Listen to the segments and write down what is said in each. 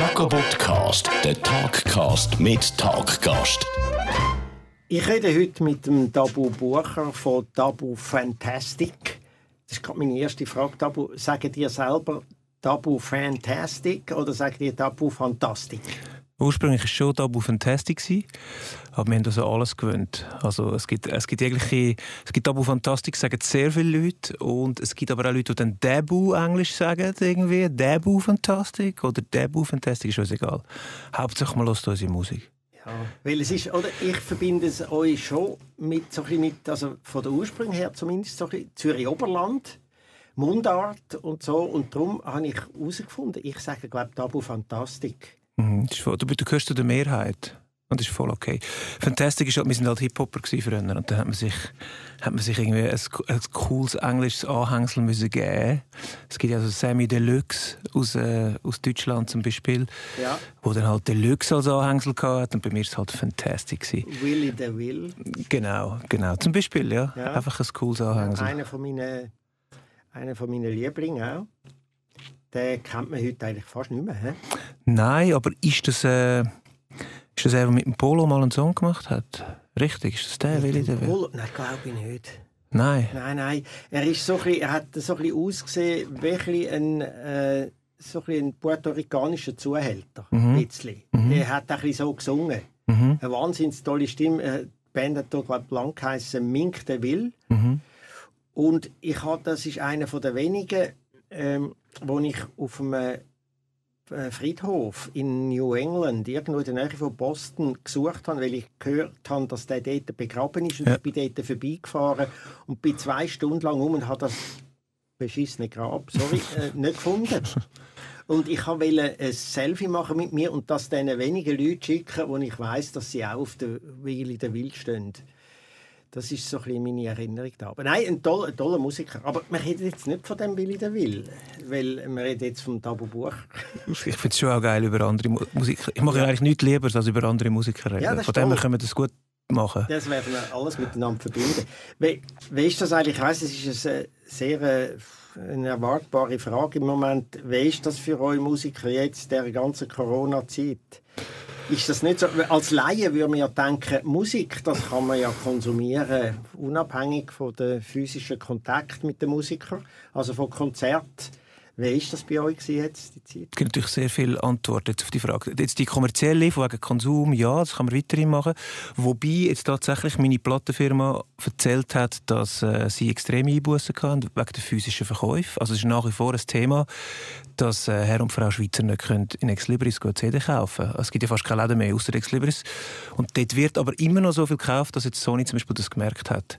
Jacobotcast, der Talkcast mit Talkgast. Ich rede heute mit dem Tabu Bucher von Tabu Fantastic. Das ist gerade meine erste Frage. Tabu, sagen dir selber Tabu Fantastic oder sagt ihr Tabu Fantastic? Ursprünglich war es schon Tabu Fantastic, aber wir haben also alles gewöhnt. Also es gibt, es gibt jegliche, es gibt Tabu Fantastic, sagen sehr viele Leute und es gibt aber auch Leute, die dann Tabu Englisch sagen, irgendwie. Tabu Fantastic oder Tabu Fantastic, ist uns egal. Hauptsächlich mal los unsere Musik. Ja, weil es ist, oder ich verbinde es euch schon mit, so ein mit also von der Ursprung her zumindest, so Zürich-Oberland. Mundart und so. Und darum habe ich herausgefunden, ich sage, glaube Tabu Fantastik. Mhm, du, du gehörst zu der Mehrheit. Und das ist voll okay. Fantastic ist halt, wir sind halt Hip-Hopper früher. Und dann hat man sich, hat man sich irgendwie ein, ein cooles englisches Anhängsel müssen geben Es gibt ja also Sammy Deluxe aus, äh, aus Deutschland zum Beispiel. Ja. Wo dann halt Deluxe als Anhängsel hatte. Und bei mir war es halt Fantastic. Willy the Will. Genau, genau. Zum Beispiel, ja. ja. Einfach ein cooles Anhängsel. Einer von meinen, einer von meinen Lieblingen auch. Den kennt man heute eigentlich fast nicht mehr. He? Nein, aber ist das... Äh, ist das er, der mit dem Polo mal einen Song gemacht hat? Richtig, ist das der, Willi der Polo? Nein, glaube ich nicht. Nein. Nein, nein. Er, ist so bisschen, er hat so ein bisschen ausgesehen wie ein, äh, so ein, ein puerto-ricanischer Zuhälter. Mhm. Ein mhm. Er hat ein bisschen so gesungen. Mhm. Eine wahnsinnig tolle Stimme. Äh, die Band hat hier, glaube blank geheißen Mink de Will. Mhm. Und ich hatte, das ist einer der wenigen, ähm, wo ich auf einem äh, Friedhof in New England, irgendwo in der Nähe von Boston, gesucht habe, weil ich gehört habe, dass der dort begraben ist. Und ja. ich bin dort vorbeigefahren und bin zwei Stunden lang um und habe das beschissene Grab, sorry, äh, nicht gefunden. Und ich wollte ein Selfie machen mit mir und das diesen wenigen Leuten schicken, wo ich weiß, dass sie auch auf der Wille der Wild stehen. Das ist so ein bisschen meine Erinnerung da. Aber nein, ein toller, ein toller Musiker. Aber wir reden jetzt nicht von dem Willi der Will, weil wir reden jetzt vom Tabu Buch. ich finde es schon auch geil über andere Musiker. Ich mache ja. eigentlich nichts lieber, als über andere Musiker reden. Ja, von dem her können wir das gut machen. Das werden wir alles miteinander verbinden. Wie, wie ist das eigentlich? Ich weiss, es ist eine sehr äh, eine erwartbare Frage im Moment. Wie ist das für euch Musiker jetzt, der ganzen Corona-Zeit? Ist das nicht so? Als Laie würde man ja denken, Musik, das kann man ja konsumieren, unabhängig von dem physischen Kontakt mit dem Musiker, also von Konzert wie war das bei euch jetzt, die Zeit? Es gibt natürlich sehr viele Antworten auf die Frage. Jetzt die kommerzielle, von wegen Konsum, ja, das kann man weiterhin machen. Wobei jetzt tatsächlich meine Plattenfirma erzählt hat, dass äh, sie extreme Einbußen hatten wegen der physischen Verkäufe. Also es ist nach wie vor ein Thema, dass äh, Herr und Frau Schweizer nicht können in Exlibris CD kaufen können. Es gibt ja fast keine Läden mehr außer Exlibris. Und dort wird aber immer noch so viel gekauft, dass jetzt Sony zum Beispiel das gemerkt hat.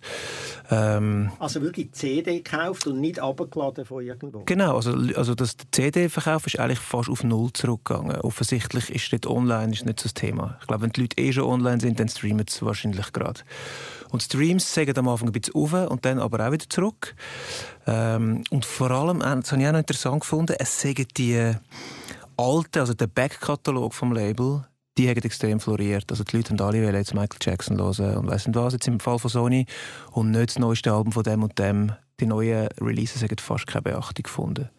Ähm, also wirklich CD gekauft und nicht abgeladen von irgendwo? Genau, also also das CD-Verkauf ist eigentlich fast auf Null zurückgegangen. Offensichtlich ist dort online ist nicht so das Thema. Ich glaube, wenn die Leute eh schon online sind, dann streamen sie wahrscheinlich gerade. Und Streams sagen am Anfang ein bisschen auf und dann aber auch wieder zurück. Ähm, und vor allem, äh, das habe ich auch noch interessant gefunden, es sagen die alten, also der Backkatalog vom Label, die haben extrem floriert. Also die Leute haben alle jetzt Michael Jackson hören und weiss nicht was, jetzt im Fall von Sony. Und nicht das neueste Album von dem und dem. Die neuen Releases haben fast keine Beachtung gefunden.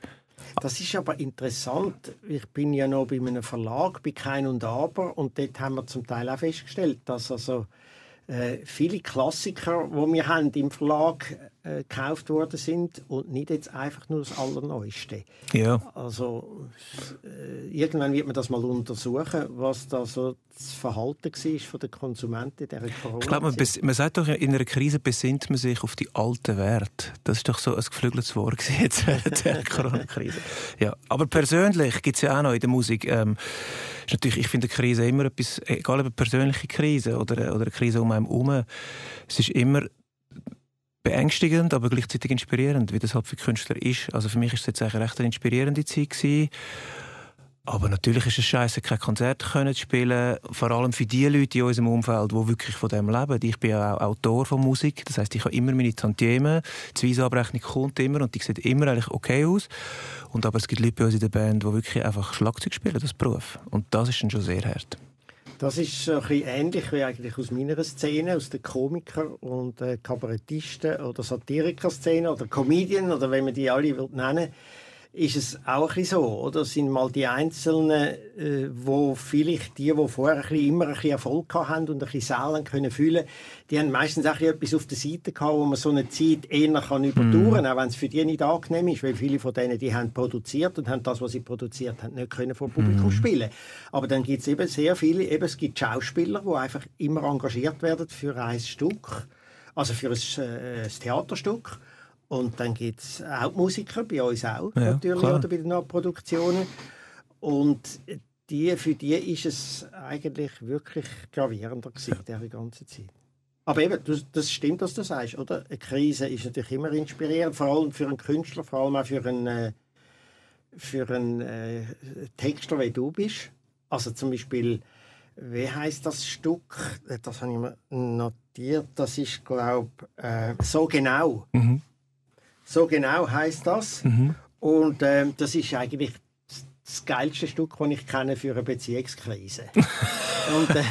Das ist aber interessant. Ich bin ja noch bei einem Verlag, bei Kein und Aber, und dort haben wir zum Teil auch festgestellt, dass also äh, viele Klassiker, die wir haben im Verlag äh, gekauft worden sind und nicht jetzt einfach nur das Allerneueste. Ja. Also äh, irgendwann wird man das mal untersuchen, was da so das Verhalten war von den Konsumenten in dieser corona Ich glaube, man, man, sagt doch, in einer Krise besinnt man sich auf die alten Werte. Das ist doch so ein geflügeltes Wort jetzt während der Corona-Krise. Ja, aber persönlich gibt es ja auch noch in der Musik ähm, ist natürlich, ich finde Krise immer etwas, egal ob eine persönliche Krise oder, oder eine Krise um einen herum, es ist immer beängstigend, aber gleichzeitig inspirierend, wie das halt für Künstler ist. Also für mich ist es jetzt eigentlich recht eine inspirierende Zeit gewesen. Aber natürlich ist es scheiße, kein Konzert können zu spielen. Vor allem für die Leute in unserem Umfeld, die wirklich von dem leben. Ich bin ja auch Autor von Musik. Das heißt, ich habe immer meine Tantiemen. Die Weisabrechnung kommt immer und die sieht immer eigentlich okay aus. Und aber es gibt Leute bei uns in der Band, die wirklich einfach Schlagzeug spielen, das Beruf. Und das ist dann schon sehr hart. Das ist ein bisschen ähnlich wie eigentlich aus meiner Szene, aus der Komiker- und äh, Kabarettisten- oder Satiriker-Szene oder Comedian oder wenn man die alle nennen ist es auch ein so, oder? Es sind mal die Einzelnen, äh, wo vielleicht die, die vorher ein bisschen, immer ein bisschen Erfolg haben und ein bisschen Sälen können fühlen, die haben meistens auch etwas auf der Seite gehabt, wo man so eine Zeit eher kann überdauern, mm. auch wenn es für die nicht angenehm ist, weil viele von denen, die haben produziert und haben das, was sie produziert haben, nicht können vor Publikum mm. spielen. Aber dann gibt es eben sehr viele, eben es gibt Schauspieler, die einfach immer engagiert werden für ein Stück, also für ein, äh, ein Theaterstück und dann gibt es Hauptmusiker, bei uns auch ja, natürlich, klar. oder bei den Nachproduktionen. Und die, für die ist es eigentlich wirklich gravierender gewesen, ja. die ganze Zeit. Aber eben, das, stimmt, was du sagst, oder? Eine Krise ist natürlich immer inspirierend, vor allem für einen Künstler, vor allem auch für einen, äh, für einen äh, Texter, wie du bist. Also zum Beispiel, wie heißt das Stück? Das habe ich mir notiert. Das ist, glaube ich, äh, so genau. Mhm. So genau heißt das. Mhm. Und ähm, das ist eigentlich das geilste Stück, das ich kenne für eine Beziehungskrise. und äh,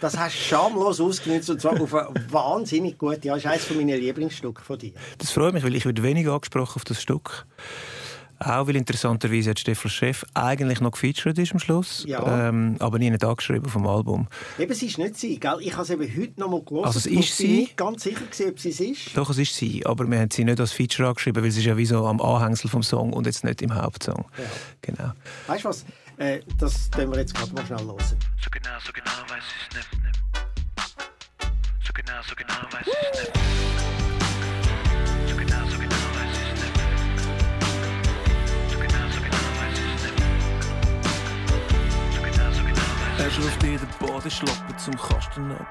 das hast du schamlos ausgenutzt und zwar auf eine wahnsinnig gute. Ja, das ist eines meiner Lieblingsstücke von dir. Das freut mich, weil ich werde wenig angesprochen auf das Stück. Auch weil interessanterweise hat Stefan Chef eigentlich noch gefeatured ist am Schluss, ja. ähm, aber nie nicht angeschrieben vom Album. Eben, es ist nicht sie, gell? Ich habe es eben heute noch mal gelesen. Also es ist sie. Ich bin nicht ganz sicher gewesen, ob sie es ist. Doch, es ist sie, aber wir haben sie nicht als Feature angeschrieben, weil sie ist ja wie so am Anhängsel vom Song und jetzt nicht im Hauptsong. Ja. Genau. Weißt du was? Äh, das können wir jetzt gerade mal schnell hören. So genau, so genau weiß ich es nicht. So genau, so genau weiß ich es nicht. Er schlürft in den Boden, schlappt zum Kasten ab.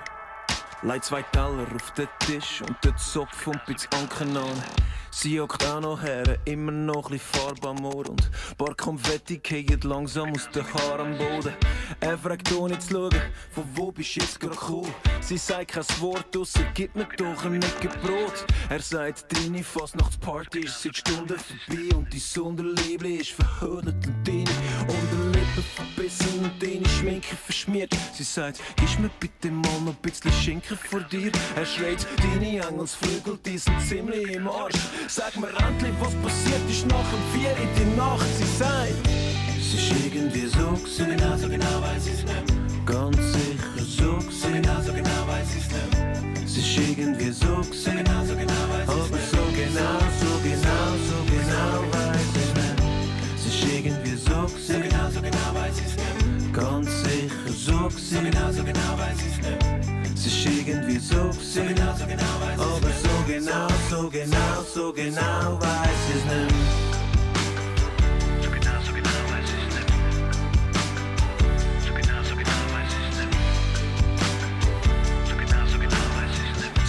Legt zwei Teller auf den Tisch und den Zopf und bis Anken an. Sie hockt auch noch her, immer noch ein Farbe am Ohr und ein paar Konfetti gehen langsam aus den Haaren am Boden. Er fragt ohne zu schauen, von wo bist du jetzt gerade gekommen? Sie sagt kein Wort, ausser gib mir doch ein Ecke Brot. Er sagt, deine Fastnachtsparty ist seit Stunden vorbei und die Sonderliebe ist verhöhnt und deine Unterlippe verbissen und deine Schminke verschmiert. Sie sagt, gib mir bitte mal noch ein bisschen Schinken vor dir. Er schreit, deine Engelsflügel, die sind ziemlich im Arsch. Sag mir endlich, was passiert ist nach dem Vier in die Nacht. Sie sagt, es ist irgendwie so gewesen. So genau, so genau weiß ich's nicht. Ganz sicher so gewesen. So genau, so genau weiß ich's nicht. Es ist irgendwie so gewesen. So genau, so genau weiß ich's Aber so genau, so so genau, so genau weiß ich's nicht. Ganz sicher so gewesen. So genau, so genau weiß ich's nicht. Es ist irgendwie so. So genau, so genau weiß ich's Aber so genau, so genau, so genau weiß ich's nicht.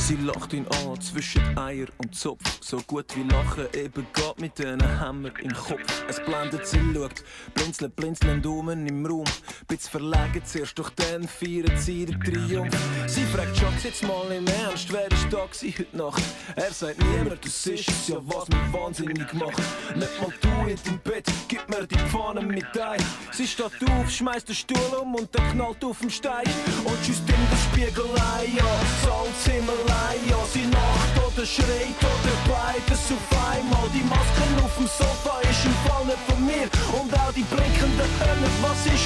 Sie lacht ihn an zwischen Eier und Zopf. So gut wie Lachen eben geht mit einem Hammer im Kopf. Es blendet sie, schaut, blinzeln, blinzeln Daumen im Raum. Bisschen verlegen zuerst, doch dann feiern sie den Triumph. Sie fragt Schatz jetzt mal im Ernst, wer ist da heute Nacht? Er sagt niemand, das ist es ja, was mich wahnsinnig macht. Nicht mal du in deinem Bett, gib mir die Pfanne mit ein. Sie steht auf, schmeißt den Stuhl um und dann knallt auf den Stein. Und schießt in den Spiegelei, ja, Salzhimmelei allein, ja, sie lacht oder schreit oder beides auf einmal. Die Masken auf dem Sofa ist im Fall nicht von mir und auch die blinkenden Hörner, was ist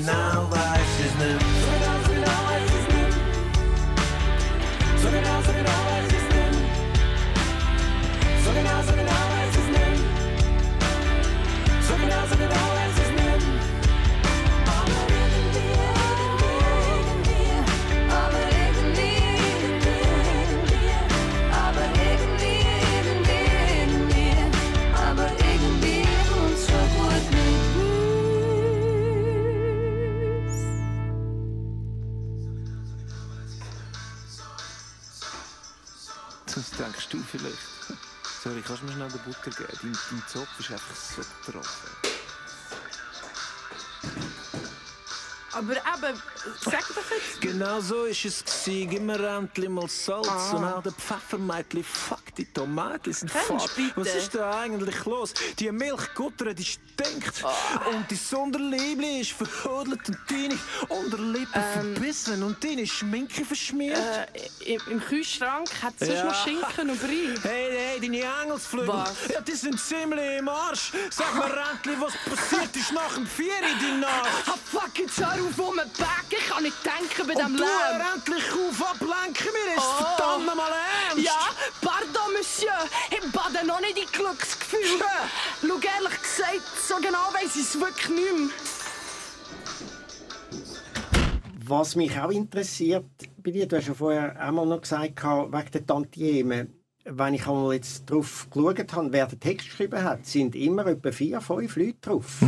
genau, so Genau Gib mir endlich mal Salz Ah. und auch der Pfeffermädchen. Fuck, die Tomaten sind fad. Was ist da eigentlich los? Die Milchgutter, die stinkt. Ah. Und die Sonderliebli ist verhodelt und deine Unterlippe verbissen und deine Schminke verschmiert. Äh, im, Kühlschrank hat es Ja. noch Schinken und Brie. Hey, hey, deine Engelsflügel, Was? ja, die sind ziemlich im Arsch. Sag mir endlich, was passiert ist nach dem Vier in die Nacht. Ah, fuck, jetzt hör auf, um den Back. Ich kann nicht denken bei Und dem Lärm. endlich auf, ablenken, mir ist Oh. verdammt mal ernst. Ja, pardon, Monsieur. Ich bade noch nicht in Glücksgefühle. Schau, ehrlich gesagt, so genau weiss ich es wirklich nicht mehr. Was mich auch interessiert bei dir, du hast ja vorher einmal noch gesagt, wegen der Tantiemen, wenn ich einmal jetzt drauf geschaut habe, wer den Text geschrieben hat, sind immer etwa vier, fünf Leute drauf.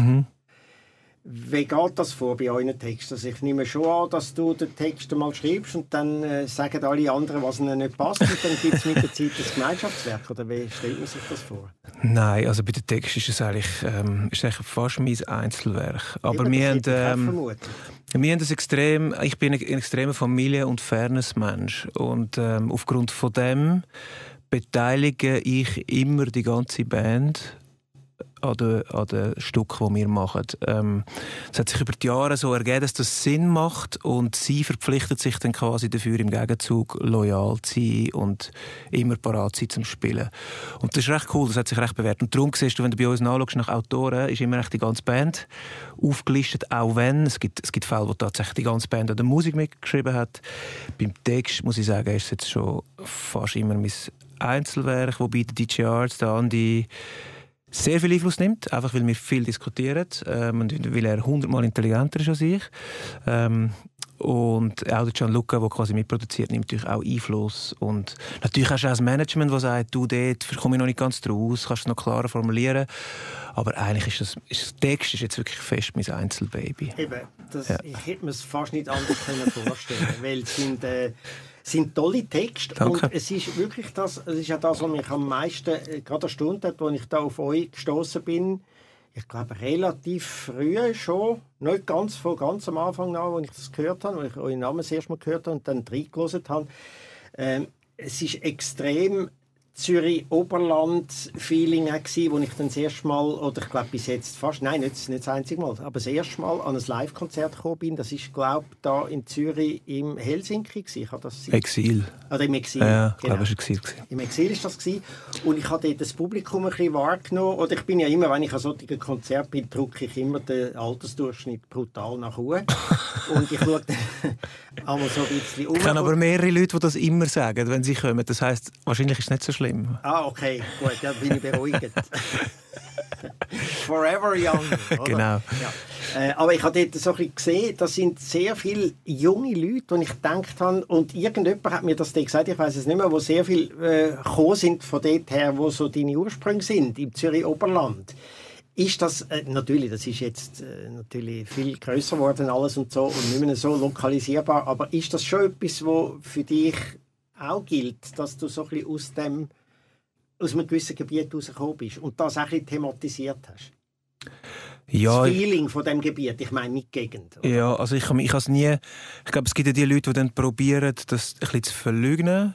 Wie geht das vor bei euren Texten? Also ich nehme schon an, dass du den Text mal schreibst und dann äh, sagen alle anderen, was ihnen nicht passt und dann gibt es mit der Zeit das Gemeinschaftswerk. Oder wie stellt man sich das vor? Nein, also bei den Texten ist es eigentlich, ähm, ist eigentlich fast mein Einzelwerk. Aber Eben, wir haben, ähm, wir haben das extrem, ich bin ein, ein extremer Familie- und Fairness-Mensch. Und ähm, aufgrund von dem beteilige ich immer die ganze Band an den, an den Stücken, die wir machen. Ähm, es hat sich über die Jahre so ergeben, dass das Sinn macht und sie verpflichtet sich dann quasi dafür im Gegenzug loyal zu sein und immer parat sein zum Spielen. Und das ist recht cool, das hat sich recht bewährt. Und darum siehst du, wenn du bei uns nachschaust nach Autoren, ist immer echt die ganze Band aufgelistet, auch wenn es gibt, es gibt Fälle, wo tatsächlich die ganze Band an der Musik mitgeschrieben hat. Beim Text, muss ich sagen, ist es jetzt schon fast immer mein Einzelwerk, wobei der DJ Arts, der Andi, sehr viel Einfluss nimmt, einfach weil wir viel diskutieren ähm, und weil er hundertmal intelligenter ist als ich. Ähm, und auch der Gianluca, der quasi mitproduziert, nimmt natürlich auch Einfluss. Und natürlich hast du auch das Management, das sagt, du, dort komme ich noch nicht ganz draus, kannst du es noch klarer formulieren. Aber eigentlich ist das, ist das Text ist jetzt wirklich fest mein Einzelbaby. Eben, das, Ja. ich hätte mir es fast nicht anders können vorstellen weil es sind, äh, sind tolle Texte Danke. und es ist wirklich das, es ist ja das, was mich am meisten äh, gerade erstaunt hat, als ich da auf euch gestoßen bin. Ich glaube relativ früh schon, nicht ganz von ganz am Anfang an, als ich das gehört habe, als ich euren Namen das erste Mal gehört habe und dann reingelassen habe. Ähm, es ist extrem Zürich-Oberland-Feeling gewesen, wo ich dann das erste Mal, oder ich glaube bis jetzt fast, nein, nicht, nicht das einzige Mal, aber das erste Mal an ein Live-Konzert gekommen bin. Das ist, glaube ich, da in Zürich im Helsinki gewesen. Ich habe das Exil. oder im Exil. Ja, ich genau. glaube, war Exil. gewesen. Im Exil ist das gewesen. und ich habe dort das Publikum ein bisschen wahrgenommen. Oder ich bin ja immer, wenn ich an solchen Konzert bin, drücke ich immer den Altersdurchschnitt brutal nach oben. und ich schaue dann einmal so ein bisschen um. Ich kenne aber mehrere Leute, die das immer sagen, wenn sie kommen. Das heisst, wahrscheinlich ist es nicht so schlimm. Ah, okay, gut, dann bin ich beruhigt. Forever young. Oder? Genau. Ja. Äh, aber ich habe dort so ein bisschen gesehen, das sind sehr viele junge Leute, die ich gedacht habe, und irgendjemand hat mir das dann gesagt, ich weiß es nicht mehr, wo sehr viel äh, gekommen sind von dort her, wo so deine Ursprünge sind, im Zürich Oberland. Ist das, äh, natürlich, das ist jetzt äh, natürlich viel größer geworden alles und so und nicht mehr so lokalisierbar, aber ist das schon etwas, wo für dich auch gilt, dass du so ein bisschen aus dem aus einem gewissen Gebiet rausgekommen bist und das auch ein bisschen thematisiert hast? Ja, das Feeling von dem Gebiet, ich meine nicht die Gegend. oder? Ja, also ich, ich habe es nie. Ich glaube, es gibt ja die Leute, die dann probieren, das ein bisschen zu verlügen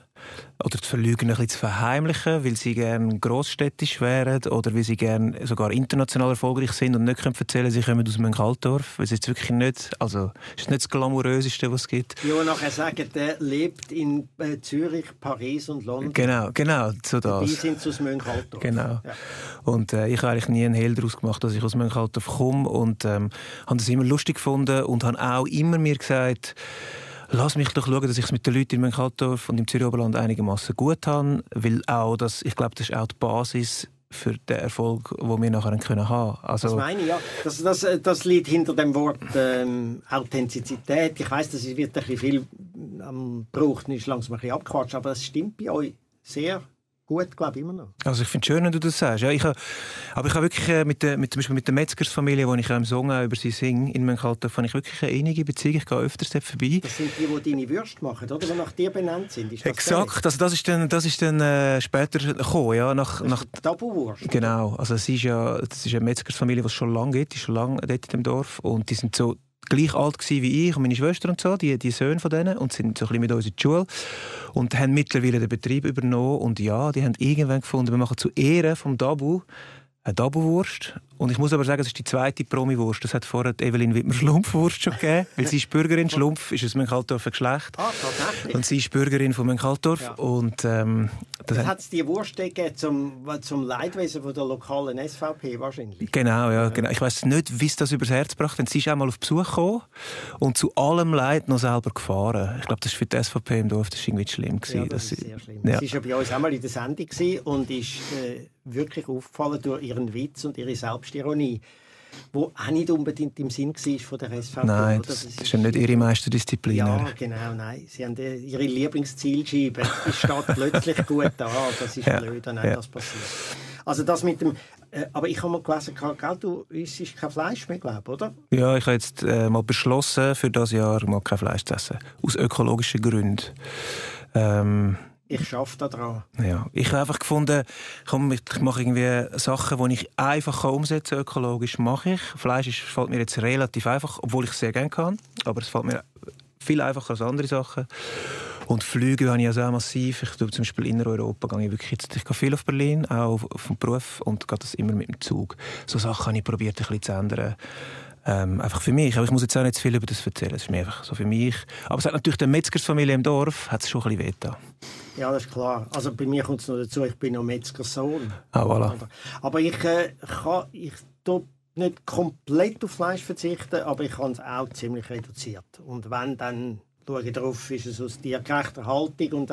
oder zu verlügen, ein bisschen zu verheimlichen, weil sie gerne grossstädtisch wären oder weil sie gerne sogar international erfolgreich sind und nicht können erzählen, sie kommen aus Münchaltdorf. Weil es jetzt wirklich nicht, also ist nicht das glamouröseste, was es gibt. Die, die nachher sagen, der lebt in äh, Zürich, Paris und London. Genau, genau, so Die das. sind aus Münchaltdorf. Genau. Ja. Und äh, ich habe eigentlich nie einen Hehl daraus gemacht, dass ich aus Münchaltdorf komme und ähm, habe das immer lustig gefunden und habe auch immer mir gesagt, lass mich doch schauen, dass ich es mit den Leuten in Münchaltdorf und im Zürich Oberland einigermaßen gut habe, weil auch das, ich glaube, das ist auch die Basis für den Erfolg, den wir nachher können haben. Das Also meine ich, ja. Das, das, äh, das liegt hinter dem Wort ähm, Authentizität. Ich weiß, das wird ein bisschen viel am Brauch, ist langsam ein bisschen abgequatscht, aber das stimmt bei euch sehr gut, glaube ich, immer noch. Also ich finde es schön, wenn du das sagst. Ja, ich habe, aber ich habe wirklich äh, mit der, mit, zum Beispiel mit der Metzgersfamilie, wo ich im Song über sie singe, in Münchaltdorf, habe ich wirklich eine innige Beziehung. Ich gehe öfters dort vorbei. Das sind die, die deine Würste machen, oder? Die nach dir benannt sind. Ist das Exakt, also das ist dann, das ist dann äh, später gekommen, ja, nach, nach der? Tabuwurst. Genau, also es ist ja, das ist eine Metzgersfamilie, die es schon lange gibt, die ist schon lange dort in dem Dorf und die sind so gleich alt wie ich und meine Schwester und so, die, die Söhne von denen, und sind so ein mit uns in die Schule und haben mittlerweile den Betrieb übernommen und ja, die haben irgendwann gefunden, wir machen zu Ehren vom Dabu eine Doublewurst. Und ich muss aber sagen, es ist die zweite Promi-Wurst. Das hat vorher Evelyn Wittmer Schlumpfwurst schon gegeben. weil sie ist Bürgerin. Schlumpf ist aus Mönchaldorfer Geschlecht. Ah, tatsächlich. Und sie ist Bürgerin von Mönchaldorf. Ja. Und, ähm, das, hat es die Wurst gegeben zum, zum Leidwesen von der lokalen SVP wahrscheinlich. Genau, ja. Genau. Ich weiß nicht, wie es das übers Herz gebracht hat. Sie ist einmal auf Besuch gekommen und zu allem Leid noch selber gefahren. Ich glaube, das war für die SVP im Dorf das irgendwie schlimm. Gewesen, ja, das ist sehr schlimm. Ja. Sie war ja bei uns einmal in der Sendung und ist... Äh, wirklich aufgefallen durch ihren Witz und ihre Selbstironie, wo auch nicht unbedingt im Sinn war von der SVP. Nein, das, das, ist ja nicht ihre Meisterdisziplin. Ja, genau, nein. Sie haben ihre Lieblingszielscheibe, die steht plötzlich gut da. Das ist ja, blöd, nein, ja. das passiert. Also das mit dem äh, aber ich habe mal gelesen, gell, du isst kein Fleisch mehr, glaube oder? Ja, ich habe jetzt äh, mal beschlossen, für das Jahr mal kein Fleisch zu essen. Aus ökologischen Gründen. Ähm, ich schaffe daran. Ja, ich habe einfach gefunden, komm, ich mache irgendwie Sachen, die ich einfach umsetzen kann, ökologisch mache ich. Fleisch ist, fällt mir jetzt relativ einfach, obwohl ich es sehr gerne kann, aber es fällt mir viel einfacher als andere Sachen. Und Flüge habe ich also auch massiv. Ich tue zum Beispiel in Europa gehe ich wirklich jetzt, ich gehe viel auf Berlin, auch dem Beruf und gehe das immer mit dem Zug. So Sachen habe ich probiert ein bisschen zu ändern. Ähm, einfach für mich. Aber ich muss jetzt auch nicht viel über das erzählen. Das ist mir einfach so für mich. Aber es hat natürlich der Metzgersfamilie im Dorf hat es schon ein bisschen wehgetan. Ja, das ist klar. Also bei mir kommt es noch dazu, ich bin noch Metzgersohn. Ah, voilà. Aber ich äh, kann, ich tue nicht komplett auf Fleisch verzichten, aber ich habe es auch ziemlich reduziert. Und wenn dann schaue ich darauf, ist es aus tiergerechter Haltung und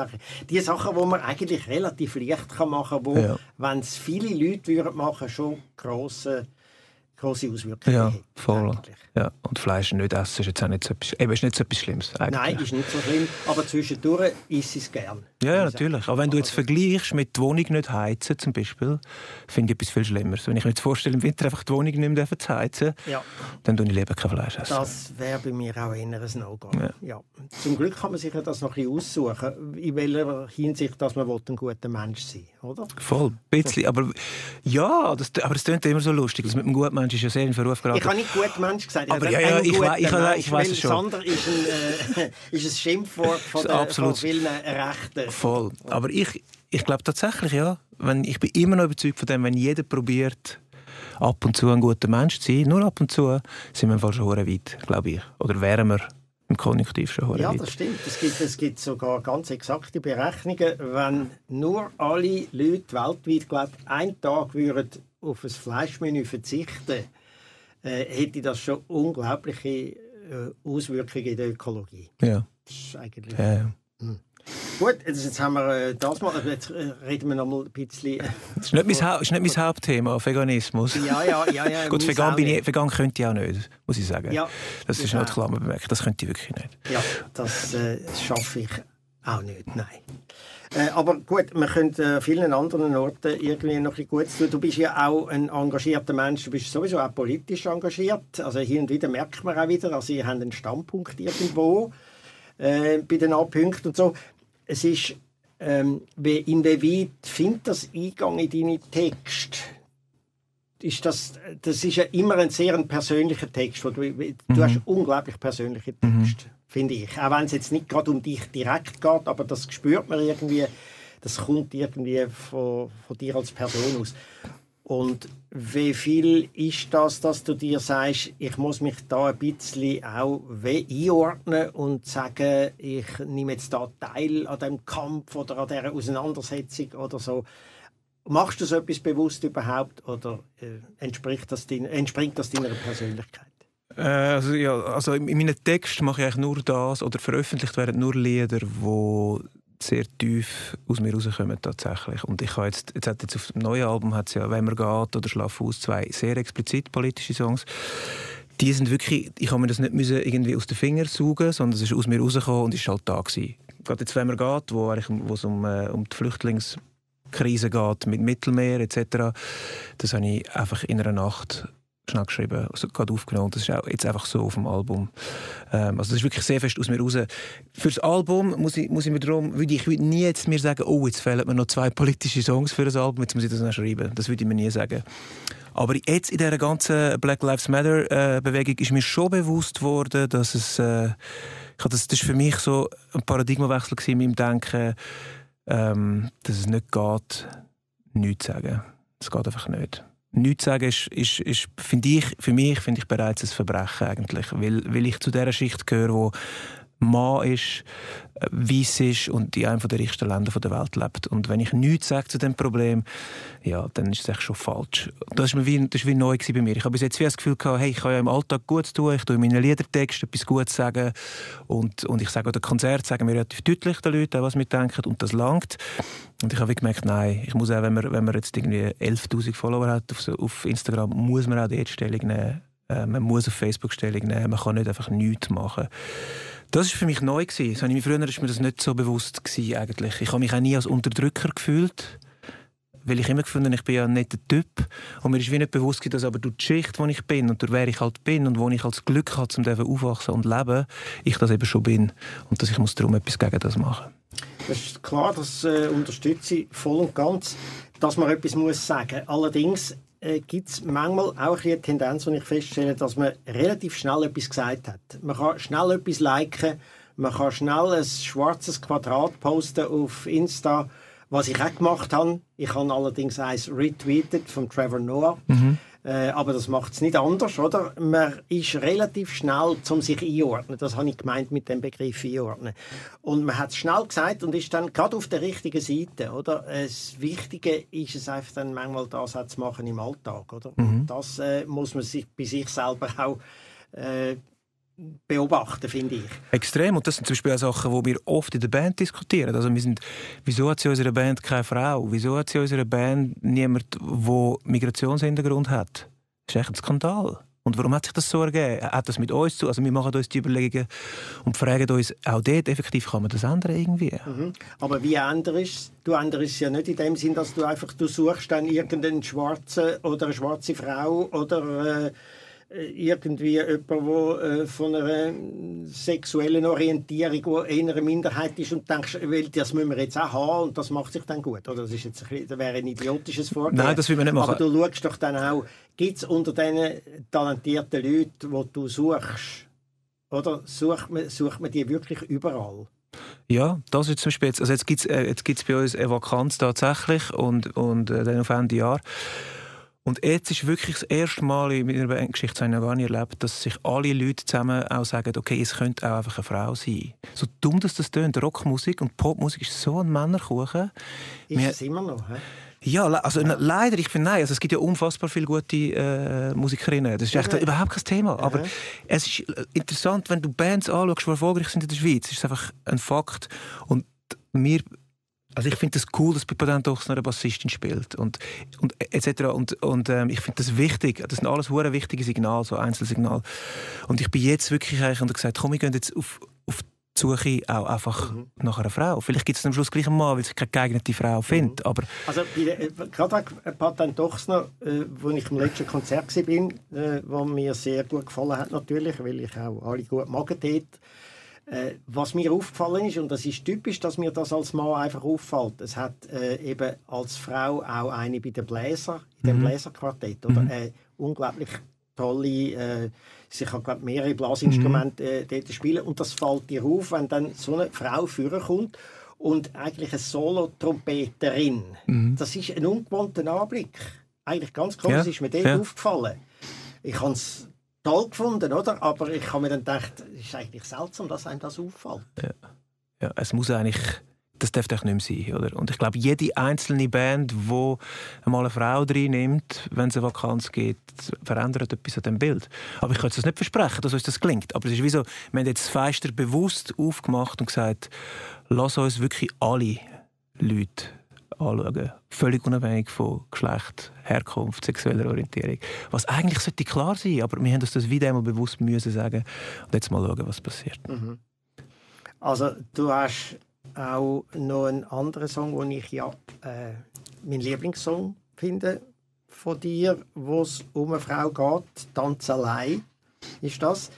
die Sachen, die man eigentlich relativ leicht machen kann, wo, ja. wenn es viele Leute würden machen, schon grosse große Auswirkungen ja, voll. Ja, und Fleisch nicht essen ist jetzt auch nicht so etwas, eben, ist nicht so etwas Schlimmes. Eigentlich. Nein, ist nicht so schlimm, aber zwischendurch isst es gern. Ja, ja natürlich. Aber wenn du jetzt vergleichst mit der Wohnung nicht heizen zum Beispiel, finde ich etwas viel Schlimmeres. Wenn ich mir jetzt vorstelle, im Winter einfach die Wohnung nicht mehr zu heizen, ja. dann tue ich lieber kein Fleisch essen. Das wäre bei mir auch eher ein No-Go. Ja. ja. Zum Glück kann man sich das noch ein bisschen aussuchen, in welcher Hinsicht dass man ein guter Mensch sein oder? Voll, ein bisschen. Aber ja, das, aber das klingt immer so lustig. Das mit dem guten Mensch ist ja sehr in Verruf geraten. Ich habe nicht guter Mensch gesagt. Aber ja, ja, ich, ich, ich, ich weiß es schon. Sander ist ein, äh, ist ein Schimpfwort von, der, von vielen Rechten. Voll. Aber ich, ich glaube tatsächlich, ja. Wenn, ich bin immer noch überzeugt von dem, wenn jeder probiert, ab und zu ein guter Mensch zu sein, nur ab und zu, sind wir schon weit, glaube ich. Oder wären wir im Konjunktiv schon Ja, das stimmt. Es gibt, es gibt sogar ganz exakte Berechnungen, wenn nur alle Leute weltweit glaub, einen Tag würden auf ein Fleischmenü verzichten äh, hätte das schon unglaubliche äh, Auswirkungen in der Ökologie. Ja. Das ist eigentlich... Ja, ja. Hm. Gut, jetzt haben wir äh, das mal, jetzt äh, reden wir noch mal ein bisschen. Äh, das ist nicht mein, ha ist nicht mein Hauptthema, Veganismus. Ja, ja, ja. ja Gut, vegan, bin ich, vegan könnte ich auch nicht, muss ich sagen. Ja, das ist nicht Klammer bemerkt, das könnte ich wirklich nicht. Ja, das äh, schaffe ich auch nicht, nein. Äh, aber gut, man könnte äh, vielen anderen Orten irgendwie noch ein gut tun. Du bist ja auch ein engagierter Mensch, du bist sowieso auch politisch engagiert. Also hier und wieder merkt man auch wieder, also ihr habt einen Standpunkt irgendwo äh, bei den A-Punkten und so es ist, ähm, inwieweit findet das Eingang in deine Texte? Ist das, das ist ja immer ein sehr persönlicher Text. Du, du mhm. hast unglaublich persönliche Texte, mhm. Finde ich. Auch wenn es jetzt nicht gerade um dich direkt geht, aber das spürt man irgendwie, das kommt irgendwie von, von dir als Person aus. Und wie viel ist das, dass du dir sagst, ich muss mich da ein bisschen auch einordnen und sagen, ich nehme jetzt da teil an dem Kampf oder an dieser Auseinandersetzung oder so. Machst du so etwas bewusst überhaupt oder äh, entspricht das dein, entspringt das deiner Persönlichkeit? Äh, also, ja, also in meinen Texten mache ich eigentlich nur das oder veröffentlicht werden nur Lieder, die sehr tief aus mir rauskommen tatsächlich. Und ich habe jetzt, jetzt, hat jetzt auf dem neuen Album hat es ja «Wenn man geht» oder «Schlaf aus» zwei sehr explizit politische Songs. Die sind wirklich, ich habe mir das nicht müssen irgendwie aus den Fingern saugen, sondern es ist aus mir rausgekommen und ist halt da gewesen. Gerade jetzt «Wenn man geht», wo, wo es um, äh, um die Flüchtlingskrise geht mit Mittelmeer etc., das habe ich einfach in einer Nacht schnell geschrieben, also gerade aufgenommen. Das ist auch jetzt einfach so auf dem Album. Ähm, also das ist wirklich sehr fest aus mir raus. Für das Album muss ich, muss ich mir darum, würde ich würde nie jetzt mir sagen, oh, jetzt fehlen mir noch zwei politische Songs für das Album, jetzt muss ich das noch schreiben. Das würde ich mir nie sagen. Aber jetzt in dieser ganzen Black Lives Matter äh, Bewegung ist mir schon bewusst worden, dass es, äh, das, das ist für mich so ein Paradigmenwechsel in meinem Denken, ähm, dass es nicht geht, nichts zu sagen. Es geht einfach nicht nichts zu sagen, ist, ist, ist finde ich, für mich finde ich bereits ein Verbrechen eigentlich, weil, weil ich zu der Schicht gehöre, wo Mann ist, äh, weiß ist und in einem der reichsten Länder der Welt lebt. Und wenn ich nichts sage zu dem Problem, ja, dann ist es schon falsch. Das war wie, wie neu bei mir. Ich habe bis jetzt wie das Gefühl gehabt, hey, ich kann ja im Alltag gut tun, ich tue in meinen Liedertexten etwas Gutes sagen und, und ich sage an den Konzert sagen wir relativ deutlich den Leuten, was wir denken und das langt. Und ich habe gemerkt, nein, ich muss auch, wenn man, wenn man jetzt irgendwie 11'000 Follower hat auf, auf Instagram, muss man auch dort Stellung nehmen. Äh, man muss auf Facebook Stellung nehmen, man kann nicht einfach nichts machen. Das war für mich neu. Das früher war mir das nicht so bewusst. Eigentlich. Ich habe mich auch nie als Unterdrücker gefühlt. Weil ich immer gefunden ich bin ja nicht der Typ. Und mir ist wie nicht bewusst, dass aber durch die Schicht, wo ich bin und durch wer ich halt bin und wo ich als Glück habe, um aufwachsen und leben, ich das eben schon bin. Und dass ich muss darum etwas gegen das machen Das ist klar, das äh, unterstütze ich voll und ganz, dass man etwas muss sagen muss. Allerdings äh, gibt es manchmal auch eine Tendenz, die ich feststelle, dass man relativ schnell etwas gesagt hat. Man kann schnell etwas liken, man kann schnell ein schwarzes Quadrat posten auf Insta, was ich auch gemacht habe. Ich habe allerdings eins retweetet von Trevor Noah. Mhm. Äh, aber das macht es nicht anders, oder? Man ist relativ schnell, um sich einordnen. Das habe ich gemeint mit dem Begriff einordnen. Und man hat es schnell gesagt und ist dann gerade auf der richtigen Seite, oder? Das Wichtige ist es einfach dann manchmal das auch zu machen im Alltag, oder? Mhm. Das äh, muss man sich bei sich selber auch äh, beobachten, finde ich. Extrem. Und das sind zum Beispiel auch Sachen, die wir oft in der Band diskutieren. Also wir sind, wieso hat sie in unserer Band keine Frau? Wieso hat sie in unserer Band niemand, der Migrationshintergrund hat? Das ist echt ein Skandal. Und warum hat sich das so ergeben? Hat das mit uns zu? Also wir machen uns die Überlegungen und fragen uns auch dort effektiv, kann man das ändern irgendwie? Mhm. Aber wie änderst es? Du änderst es ja nicht in dem Sinn, dass du einfach du suchst dann irgendeinen Schwarzen oder eine schwarze Frau oder äh, äh, irgendwie jemand, der äh, von einer sexuellen Orientierung, die eher eine Minderheit ist und denkst, das müssen wir jetzt auch haben und das macht sich dann gut. Oder das, ist jetzt ein, das wäre ein idiotisches Vorgehen. Nein, das will man nicht machen. Aber du schaust doch dann auch, gibt es unter diesen talentierten Leuten, die du suchst, oder sucht man, sucht man die wirklich überall? Ja, das ist zum Beispiel jetzt, also jetzt gibt es äh, jetzt bei uns eine Vakanz tatsächlich und, und äh, dann auf Ende Jahr. Und jetzt ist wirklich das erste Mal in meiner Bandgeschichte, das ich noch gar nicht erlebt, dass sich alle Leute zusammen auch sagen, okay, es könnte auch einfach eine Frau sein. So dumm, dass das tönt. Rockmusik und Popmusik ist so ein Männerkuchen. Ist Wir, es immer noch, he? Ja, also ja. leider, ich finde nein. Also es gibt ja unfassbar viele gute äh, Musikerinnen. Das ist echt ja. überhaupt kein Thema. Aber ja. es ist äh, interessant, wenn du Bands anschaust, die erfolgreich sind in der Schweiz, ist es einfach ein Fakt. Und wir also ich finde es das cool, dass bei Patent doch eine Bassistin spielt und, und etc. Und, und ähm, ich finde das wichtig. Das sind alles hure wichtige Signale, so Einzelsignale. Und ich bin jetzt wirklich eigentlich und gesagt, komm, wir gehen jetzt auf, auf die Suche auch einfach mhm. nach einer Frau. Vielleicht gibt es am Schluss gleich einen Mann, weil sich keine geeignete Frau findet. Mhm. Aber also äh, gerade Patent Dochsner, äh, wo ich im letzten Konzert war, äh, wo mir sehr gut gefallen hat natürlich, weil ich auch alle gut mag dort äh, was mir aufgefallen ist, und das ist typisch, dass mir das als Mann einfach auffällt, es hat äh, eben als Frau auch eine bei den Bläser, in dem mhm. Bläserquartett, oder? Mhm. Äh, unglaublich tolle, äh, sie kann glaub, mehrere Blasinstrumente mhm. äh, dort spielen und das fällt dir auf, wenn dann so eine Frau kommt und eigentlich eine Solo-Trompeterin. Mhm. Das ist ein ungewohnter Anblick. Eigentlich ganz klar, ja. ist mir dort ja. aufgefallen. Ich habe es toll gefunden, oder? Aber ich habe mir dann gedacht, es ist eigentlich seltsam, dass einem das auffällt. Ja, ja es muss eigentlich das darf doch nicht mehr sein. Oder? Und ich glaube, jede einzelne Band, die einmal eine Frau reinnimmt, wenn es eine Vakanz gibt, verändert etwas an dem Bild. Aber ich kann es nicht versprechen, dass uns das gelingt. Aber es ist wie so, wir haben jetzt das Feister bewusst aufgemacht und gesagt, lass uns wirklich alle Leute anschauen. Völlig unabhängig von Geschlecht, Herkunft, sexueller Orientierung. Was eigentlich sollte klar sein, aber wir haben uns das wieder einmal bewusst müssen sagen und jetzt mal schauen, was passiert. Mhm. Also du hast auch noch einen anderen Song, den ich ja äh, mein Lieblingssong finde von dir, wo es um eine Frau geht, «Tanz allein» ist das.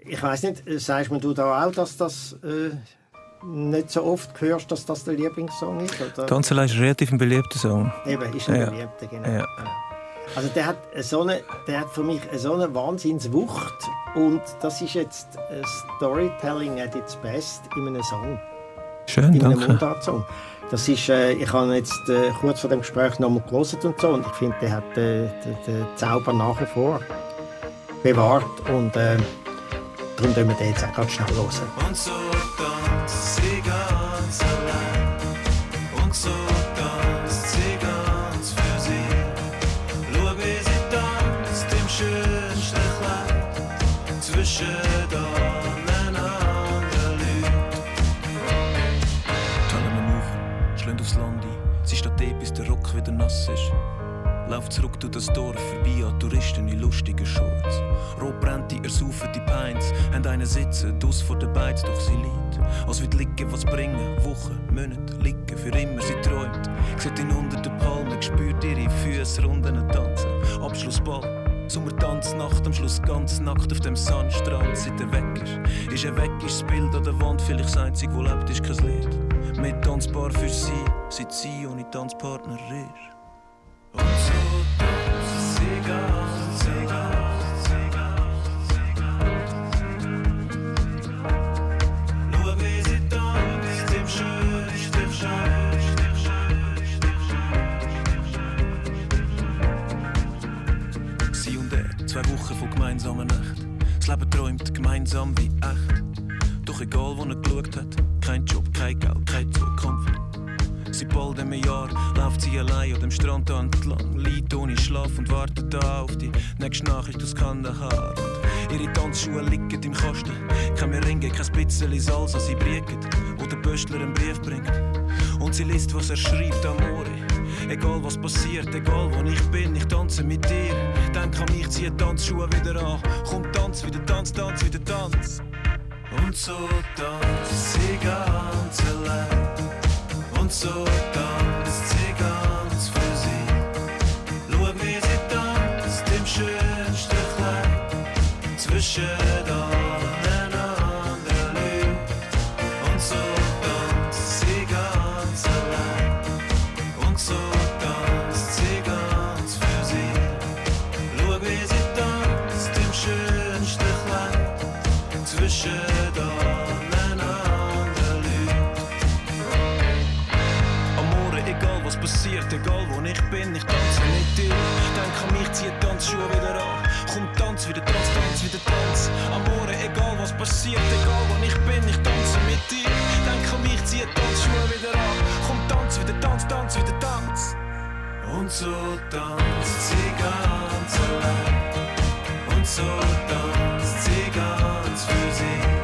Ich weiß nicht, sagst du da auch, dass das äh, nicht so oft hörst, dass das der Lieblingssong ist? Oder? «Tanz allein» ist relativ ein beliebter Song. Eben, ist ein ja. beliebter, genau. Ja. Also der hat, so eine, der hat für mich so eine Wahnsinnswucht und das ist jetzt Storytelling at its best in einem Song. Schön, in einem Mundartsong. Das ist, äh, ich habe jetzt äh, kurz vor dem Gespräch nochmal gelesen und so und ich finde, der hat äh, den, den Zauber nach wie vor bewahrt und äh, darum tun wir den jetzt auch ganz schnell hören. Nass. Lauf zurück durch das Dorf, vorbei an Touristen in lustigen Shorts. Rot brennt die, ersaufen die Pints, haben einen sitzen, dus vor der Beiz, doch sie liegt. Als wird liegen, was bringen, Wochen, Monate, liegen, für immer, sie träumt. Sieht ihn unter den Palmen, spürt ihre Füße runden tanzen. Abschlussball. Sommertanznacht, am Schluss ganz nackt auf dem Sandstrand, seit er weg ist. Ist er weg, ist das Bild an der Wand vielleicht das einzige, wo lebt, ist kein Lied. Mehr tanzbar für sie, seit sie ohne Tanzpartner ist. Und die nächste Nachricht aus Kandahar. Und ihre Tanzschuhe liegen im Kasten, kein mehr Ringe, kein bisschen Salz, als sie briegt, wo der Böstler einen Brief bringt. Und sie liest, was er schreibt, Amore. Egal was passiert, egal wo ich bin, ich tanze mit dir. Denk an mich, ziehe Tanzschuhe wieder an. Komm, tanz, wieder tanz, tanz, wieder tanz. Und so tanzt sie ganz allein. Und so tanzt egal wo ich bin, ich tanze mit dir. Denk an mich, ziehe Tanzschuhe wieder an. Wieder, tanz, tanz. Amore, egal was passiert, egal wo ich bin, ich tanze mit dir. Denk an mich, ziehe Tanzschuhe wieder an. Komm, tanz wieder, tanz, tanz, wieder tanz. Und so tanzt sie ganz allein. Und so tanzt sie ganz für sie.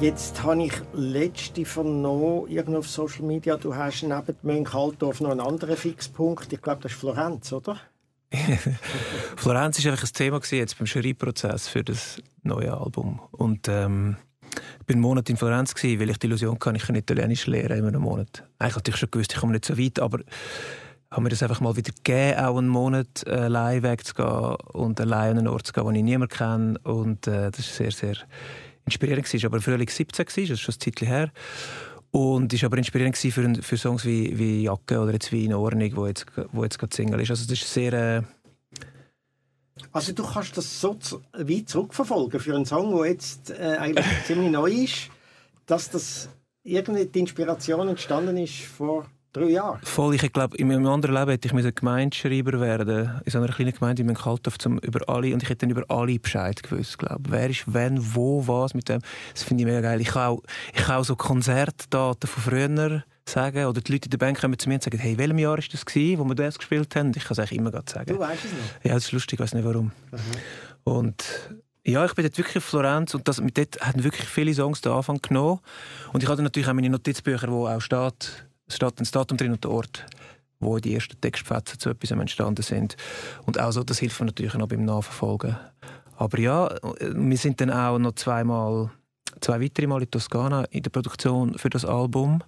Jetzt habe ich letzte vernommen, irgendwo auf Social Media, du hast neben Mönchaldorf noch einen anderen Fixpunkt. Ich glaube, das ist Florenz, oder? Florenz war einfach ein Thema jetzt beim Schreibprozess für das neue Album. Und ähm, bin einen Monat in Florenz gewesen, weil ich die Illusion hatte, ich kann Italienisch lernen in einem Monat. Eigentlich hatte ich schon gewusst, ich komme nicht so weit, aber habe mir das einfach mal wieder gegeben, auch einen Monat äh, allein wegzugehen und allein an einen Ort zu gehen, den ich niemand kenne. Und äh, das war sehr, sehr inspirierend. Gewesen. Aber Frühling 17 war, das ist schon ein Zeitchen her. Und war aber inspirierend für, für Songs wie, wie Jacke oder jetzt wie «In Ordnung», wo jetzt, wo jetzt gerade Single ist. Also das ist sehr... Äh, also du kannst das so weit zurückverfolgen für einen Song, der jetzt äh, eigentlich ziemlich neu ist, dass das irgendwie die Inspiration entstanden ist vor drei Jahren. Voll, ich glaube, in meinem anderen Leben hätte ich Gemeindeschreiber werden in so einer kleinen Gemeinde in Kalthof zum über alle und ich hätte dann über alle Bescheid gewusst, glaube Wer ist wenn, wo, was mit dem. Das finde ich mega geil. Ich kann auch, ich kann auch so Konzertdaten von früher sagen oder die Leute in der Bank kommen zu mir und sagen, hey, welchem Jahr war das gewesen, wo wir das gespielt haben? Ich kann es eigentlich immer sagen. Du weißt es noch? Ja, das ist lustig, ich weiß nicht warum. Mhm. Und ja, ich bin dort wirklich in Florenz und das, mit dort haben wirklich viele Songs den Anfang genommen. Und ich hatte natürlich auch meine Notizbücher, wo auch steht, es steht ein Datum drin und der Ort, wo die ersten Textfetzen zu etwas entstanden sind. Und auch so, das hilft mir natürlich noch beim Nachverfolgen. Aber ja, wir sind dann auch noch zweimal, zwei weitere Mal in Toskana in der Produktion für das Album,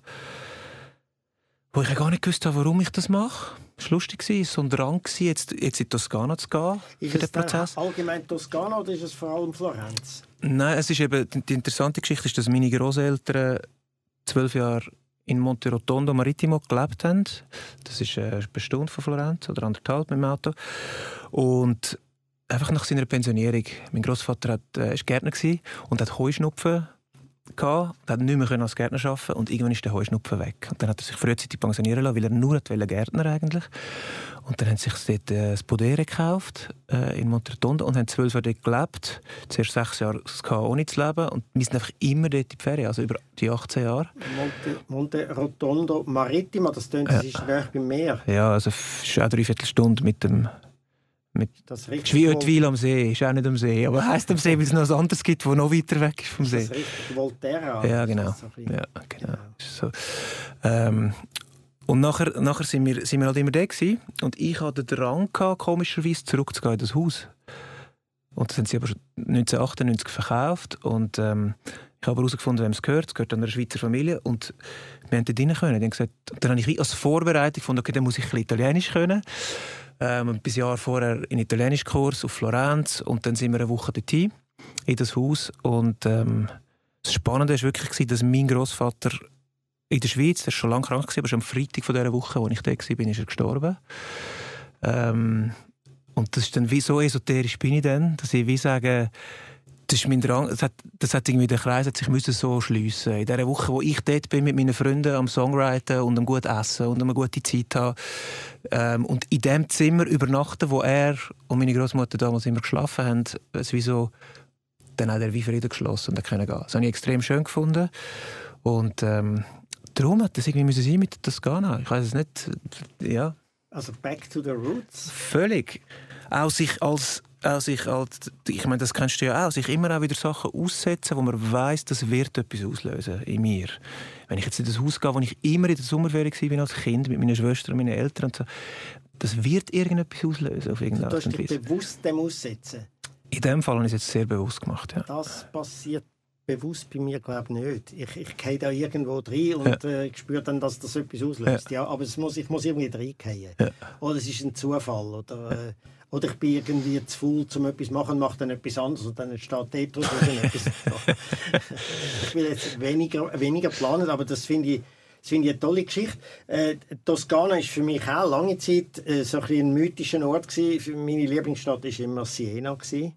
wo ich gar nicht gewusst habe, warum ich das mache. Es war lustig, es war so ein Drang, jetzt, jetzt in Toskana zu gehen ist für den Prozess. allgemein Toskana oder ist es vor allem Florenz? Nein, es ist eben, die interessante Geschichte ist, dass meine Großeltern zwölf Jahre in Monte Rotondo Marittimo gelebt haben. Das ist eine Stunde von Florenz oder anderthalb mit dem Auto. Und einfach nach seiner Pensionierung. Mein Großvater war äh, Gärtner und hat Heuschnupfen gehabt, hat nicht mehr als Gärtner arbeiten und irgendwann ist der Heuschnupfen weg. Und dann hat er sich frühzeitig pensionieren lassen, weil er nur Gärtner eigentlich. Und dann haben sie sich dort äh, das Podere gekauft äh, in Montertondo und haben zwölf Jahre dort gelebt. Zuerst sechs Jahre ohne zu leben und wir sind einfach immer dort in die Ferien, also über die 18 Jahre. Monte, Monte Rotondo Marittimo, das tönt, das ist nahe beim Meer. Ja, also es ist auch dreiviertel Stunde mit dem mit das ist wie Oetwil am See, ist auch nicht am See, aber heisst am See, weil es noch etwas anderes gibt, das noch weiter weg ist vom See. Das ist richtig Volterra. Ja, genau. So ja, genau. genau. So. Ähm, und nachher, nachher sind, wir, sind wir halt immer da gewesen, und ich hatte den Drang, gehabt, komischerweise zurückzugehen in das Haus. Und das haben sie aber schon 1998 verkauft und ähm, ich habe herausgefunden, wem es gehört. Es gehört einer Schweizer Familie und wir haben dort rein können. Dann, gesagt, dann habe ich als Vorbereitung gefunden, okay, dann muss ich ein bisschen Italienisch können. Ähm, ein Jahr vorher in Italienischkurs auf Florenz und dann sind wir eine Woche dort in das Haus und ähm, das Spannende war wirklich, dass mein Großvater in der Schweiz, der war schon lange krank, aber schon am Freitag von dieser Woche, als ich da war, ist er gestorben. Ähm, und das ist dann wie so esoterisch bin ich dann, dass ich wie sage, das ist mein Drang, das hat, das hat irgendwie der Kreis hat sich müssen so schliessen. In der Woche, wo ich dort bin mit meinen Freunden am Songwriten und am gut Essen und eine gute Zeit haben ähm, und in dem Zimmer übernachten, wo er und meine Großmutter damals immer geschlafen haben, es wie so, dann hat er wie Frieden geschlossen und er können gehen. Das habe ich extrem schön gefunden und ähm, darum hat das irgendwie müssen sein mit der Toskana. Ich weiß es nicht, ja. Also back to the roots. Völlig. Auch sich als auch sich als, ich meine, das kennst du ja auch, sich immer auch wieder Sachen aussetzen, wo man weiß, das wird etwas auslösen in mir. Wenn ich jetzt in das Haus gehe, wo ich immer in der Sommerferien war als Kind mit meinen Schwestern und meinen Eltern und so, das wird irgendetwas auslösen auf irgendeine Art und Weise. bewusst dem aussetzen? In dem Fall habe ich es jetzt sehr bewusst gemacht, ja. Das passiert bewusst bei mir glaube ich nicht. Ich, ich gehe da irgendwo rein und ja. äh, spüre dann, dass das etwas auslöst. Ja. ja aber es muss, ich muss irgendwie reingehen. Ja. Oder es ist ein Zufall. Oder, äh, oder ich bin irgendwie zu faul, um etwas zu machen, mache dann etwas anderes und dann entsteht dort etwas. ich will jetzt weniger, weniger planen, aber das finde ich, das finde ich eine tolle Geschichte. Äh, Toskana ist für mich auch lange Zeit äh, so ein, ein mythischer Ort gewesen. Meine Lieblingsstadt war immer Siena gewesen,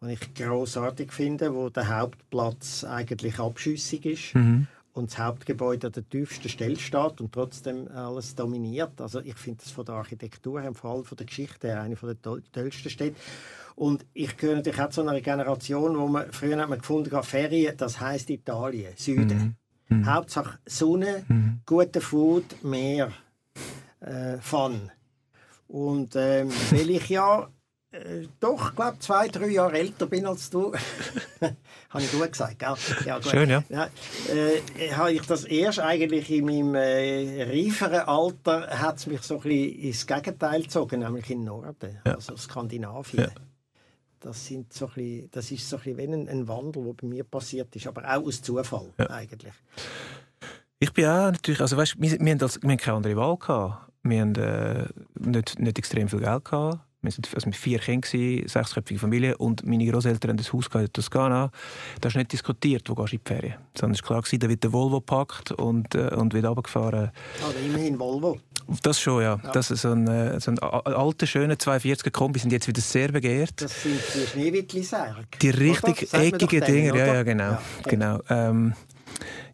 und ich großartig finde, wo der Hauptplatz eigentlich abschüssig ist. Mhm und das Hauptgebäude an der tiefsten Stelle steht und trotzdem alles dominiert. Also ich finde das von der Architektur her, vor allem von der Geschichte her, eine der tollsten Städte. Und ich gehöre natürlich auch zu einer Generation, wo man früher hat man gefunden hat, Ferien, das heißt Italien, Süden. Mhm. Mhm. Hauptsache Sonne, mhm. guter Food, Meer, äh, Fun. Und ähm, weil ich ja äh, doch, glaube zwei, drei Jahre älter bin als du. habe ich gut gesagt, gell? Ja, gut. Schön, ja. ja äh, habe ich das erst eigentlich in meinem äh, reiferen Alter hat es mich so ein bisschen ins Gegenteil gezogen, nämlich in den Norden, ja. also Skandinavien. Ja. das, sind so ein bisschen, das ist so ein, bisschen wie ein, ein Wandel, der bei mir passiert ist, aber auch aus Zufall eigentlich. Ich bin auch natürlich, also weißt, wir, wir, haben das, wir haben keine andere Wahl gehabt. Wir haben äh, nicht, nicht extrem viel Geld gehabt. Wir waren also mit vier Kindern, sechsköpfige Familie und meine Großeltern haben das Haus in Toskana. Da ist nicht diskutiert, wo gehst du in die Ferien. Sondern es war klar, da wird der Volvo gepackt und, äh, und wird runtergefahren. Also immerhin Volvo. Das schon, ja. ja. Das ist so ein, äh, so ein alter, schöner 42er Kombi sind jetzt wieder sehr begehrt. Das sind die Schneewittli-Särge. Die richtig eckigen Dinger, ja, ja, genau. Ja, genau. Ähm,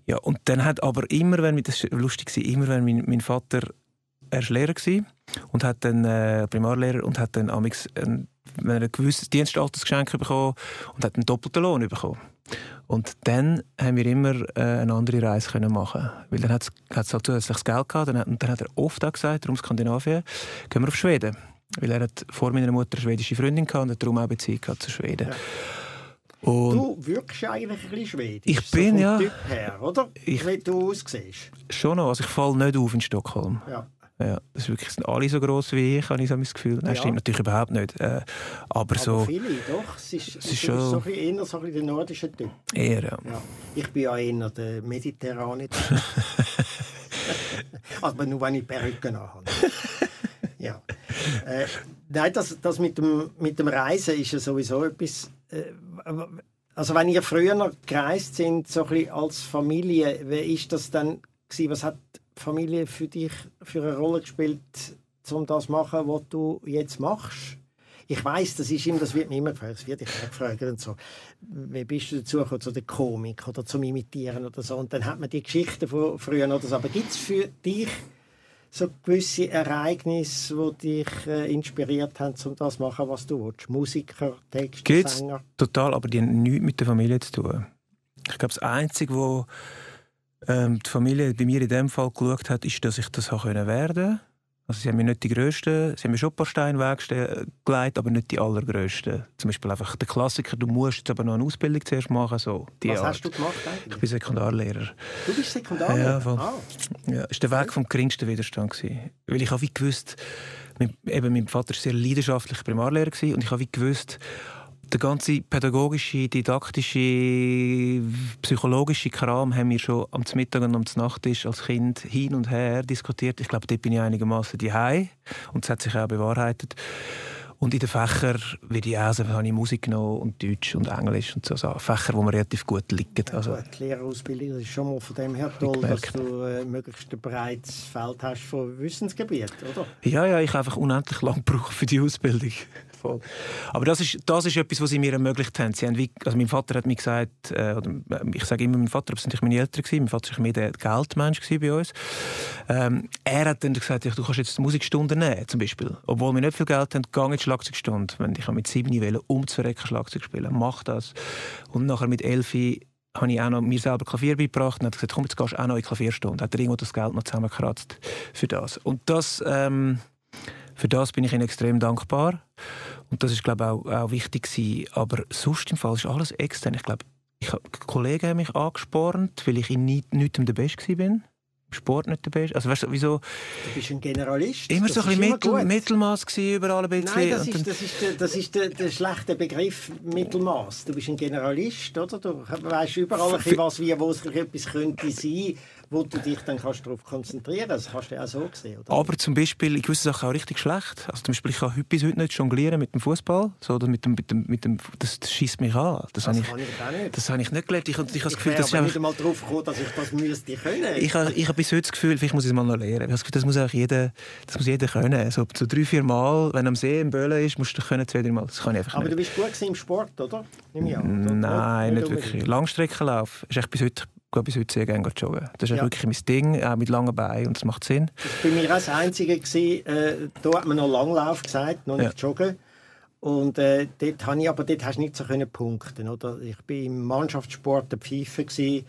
ja, und dann hat aber immer, wenn das war lustig immer wenn mein, mein Vater er war Lehrer und hat dann äh, Primarlehrer und hat dann amix ein, ein gewisses Dienststatusgeschenk bekommen und hat einen doppelten Lohn bekommen. Und dann haben wir immer äh, eine andere Reise können machen Weil dann hat es halt zusätzliches Geld gehabt. Dann, und dann hat er oft auch gesagt, darum Skandinavien, gehen wir auf Schweden. Weil er hat vor meiner Mutter eine schwedische Freundin gehabt und hat darum auch Beziehung zu Schweden. Ja. Und du wirkst eigentlich ein bisschen schwedisch. Ich bin, so ja. Typ her, oder? Ich, Wie du aussiehst. Schon noch. Also ich falle nicht auf in Stockholm. Ja. Ja, das ist wirklich, sind alle so gross wie ich, habe ich so mein Gefühl. Das ja. stimmt natürlich überhaupt nicht. Äh, aber, aber so, viele, doch. Es ist, es ist schon... so ein bisschen eher so ein bisschen der nordische Typ. Eher, ja. ja. Ich bin ja eher der mediterrane Typ. aber nur, wenn ich Perücke habe. ja. Äh, nein, das, das mit, dem, mit dem Reisen ist ja sowieso etwas... Äh, also wenn ihr früher gereist sind, so ein bisschen als Familie, wie ist das dann gewesen? Was hat Familie für dich für eine Rolle gespielt, um das zu machen, was du jetzt machst? Ich weiß, das ist ihm, das wird mir immer gefragt, das wird ich gefragt und so. Wie bist du dazu gekommen, zu der Komik oder zum Imitieren oder so? Und dann hat man die Geschichten von früher oder so. Aber gibt es für dich so gewisse Ereignisse, die dich äh, inspiriert haben, um das zu machen, was du willst? Musiker, Texter, Sänger? Total, aber die haben nichts mit der Familie zu tun. Ich glaube, das Einzige, was ähm, die Familie bei mir in dem Fall geschaut hat, ist, dass ich das werden konnte. Also sie haben mir nicht die grössten, sie haben mir schon ein paar Steine gelegt, aber nicht die allergrössten. Zum Beispiel einfach der Klassiker, du musst jetzt aber noch eine Ausbildung zuerst machen. So, Was Art. hast du gemacht eigentlich? Ich bin Sekundarlehrer. Du bist Sekundarlehrer? Ja, voll. Ah. ja, das war der Weg vom geringsten Widerstand. Gewesen. Weil ich habe wie gewusst, mein, eben mein Vater war sehr leidenschaftlicher Primarlehrer gewesen, und ich habe wie gewusst, der ganze pädagogische, didaktische, psychologische Kram haben wir schon am Mittag und am Nachttisch als Kind hin und her diskutiert. Ich glaube, dort bin ich einigermaßen die und es hat sich auch bewahrheitet. Und in den Fächern wie die also, habe ich Musik genommen und Deutsch und Englisch und so, so Fächer, wo mir relativ gut liegen. Also, die Lehrerausbildung ist schon mal von dem her toll, dass du äh, möglichst ein breites Feld hast von Wissensgebiet, oder? Ja, ja, ich habe einfach unendlich lang gebraucht für die Ausbildung voll. Aber das ist, das ist etwas, was sie mir ermöglicht haben. Sie haben wie, also mein Vater hat mir gesagt, äh, oder, äh, ich sage immer mein Vater, aber es sind natürlich meine Eltern gewesen. Mein Vater war mehr der Geldmensch bei uns. Ähm, er hat dann gesagt, du kannst jetzt Musikstunden nehmen, zum Beispiel. Obwohl wir nicht viel Geld haben, geh in die Schlagzeugstunde. Wenn ich mit sieben Wellen umzurecken Schlagzeug spielen, mach das. Und nachher mit elf habe ich auch noch mir selber Klavier beigebracht und hat gesagt, komm, jetzt gehst du auch noch in die Klavierstunde. Hat er irgendwo das Geld noch zusammengekratzt für das. Und das, ähm, für das bin ich ihnen extrem dankbar. Und das ist, glaube ich, auch, auch wichtig gewesen. Aber sonst im Fall ist alles extern. Ich glaube, ich, Kollegen haben mich angespornt, weil ich in nichts der Beste war. Sport nicht der Beste. Also weißt du, wieso? Du bist ein Generalist. Immer das so ein bisschen Mittel, Mittelmaß überall ein bisschen. Nein, das ist, das ist, der, das ist der, der schlechte Begriff Mittelmaß. Du bist ein Generalist, oder? Du weißt überall, ein was, wie, wo es etwas könnte sein wo du dich dann kannst darauf konzentrieren kannst. Das kannst du ja auch so sehen. Oder? Aber zum Beispiel in gewissen Sachen auch richtig schlecht. Also zum Beispiel, ich kann bis heute nicht jonglieren mit dem Fußball. So, mit dem, mit dem, mit dem, das, das schießt mich an. Das, das habe ich, ich auch nicht. Das habe ich nicht gelernt. Ich, ich, ich, ich das Gefühl, das nicht einmal darauf gekommen, dass ich das müsste können. Ich habe, ich habe bis heute das Gefühl, vielleicht muss ich es mal noch lernen. Ich habe das Gefühl, das muss auch jeder, das muss jeder können. So, so drei, vier Mal, wenn am See im Böllen ist, musst du können zwei, drei Mal. Das kann ich einfach aber nicht. du bist gut im Sport, oder? Nein, nicht, nicht wirklich. Langstreckenlauf ist echt bis heute gehe bis heute sehr gerne joggen. Das ist ja. wirklich mein Ding, auch mit langen Beinen und es macht Sinn. Das war bei mir auch das Einzige. Gewesen, äh, da hat man noch Langlauf gesagt, noch nicht ja. joggen. Und äh, dort, habe ich, aber dort hast du nicht so können punkten oder? Ich war im Mannschaftssport der Pfeife. Gewesen.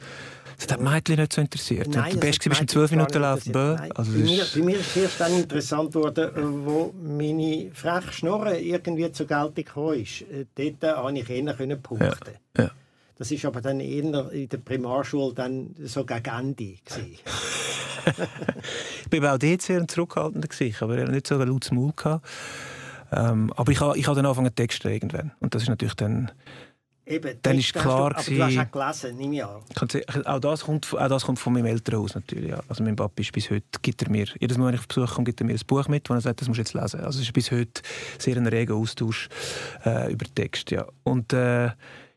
Das hat Mädchen nicht so interessiert. Nein, du bist im 12 Minuten Lauf. Also bei, mir, bei mir ist es erst dann interessant geworden, wo meine freche Schnorre irgendwie zur Geltung gekommen ist. Äh, dort konnte ich eher punkten. Ja. Ja. Das ist aber dann eher in der Primarschule dann so gegen Ende. ich war auch dort sehr zurückhaltend, aber ich hatte nicht so ein lautes Maul. Ähm, aber ich habe ich ha dann angefangen zu texten irgendwann. Und das ist natürlich dann... Eben, Dann ist klar hast du, Aber du gewesen- hast auch gelesen, kann sagen, Auch das, kommt, auch das kommt von meinem Elternhaus natürlich. Ja. Also mein Papa ist bis heute, gibt er mir, jedes Mal, wenn ich auf Besuch komme, gibt er mir ein Buch mit, wo er sagt, das musst du jetzt lesen. Also es ist bis heute sehr ein reger Austausch äh, über Text. Ja. Und äh,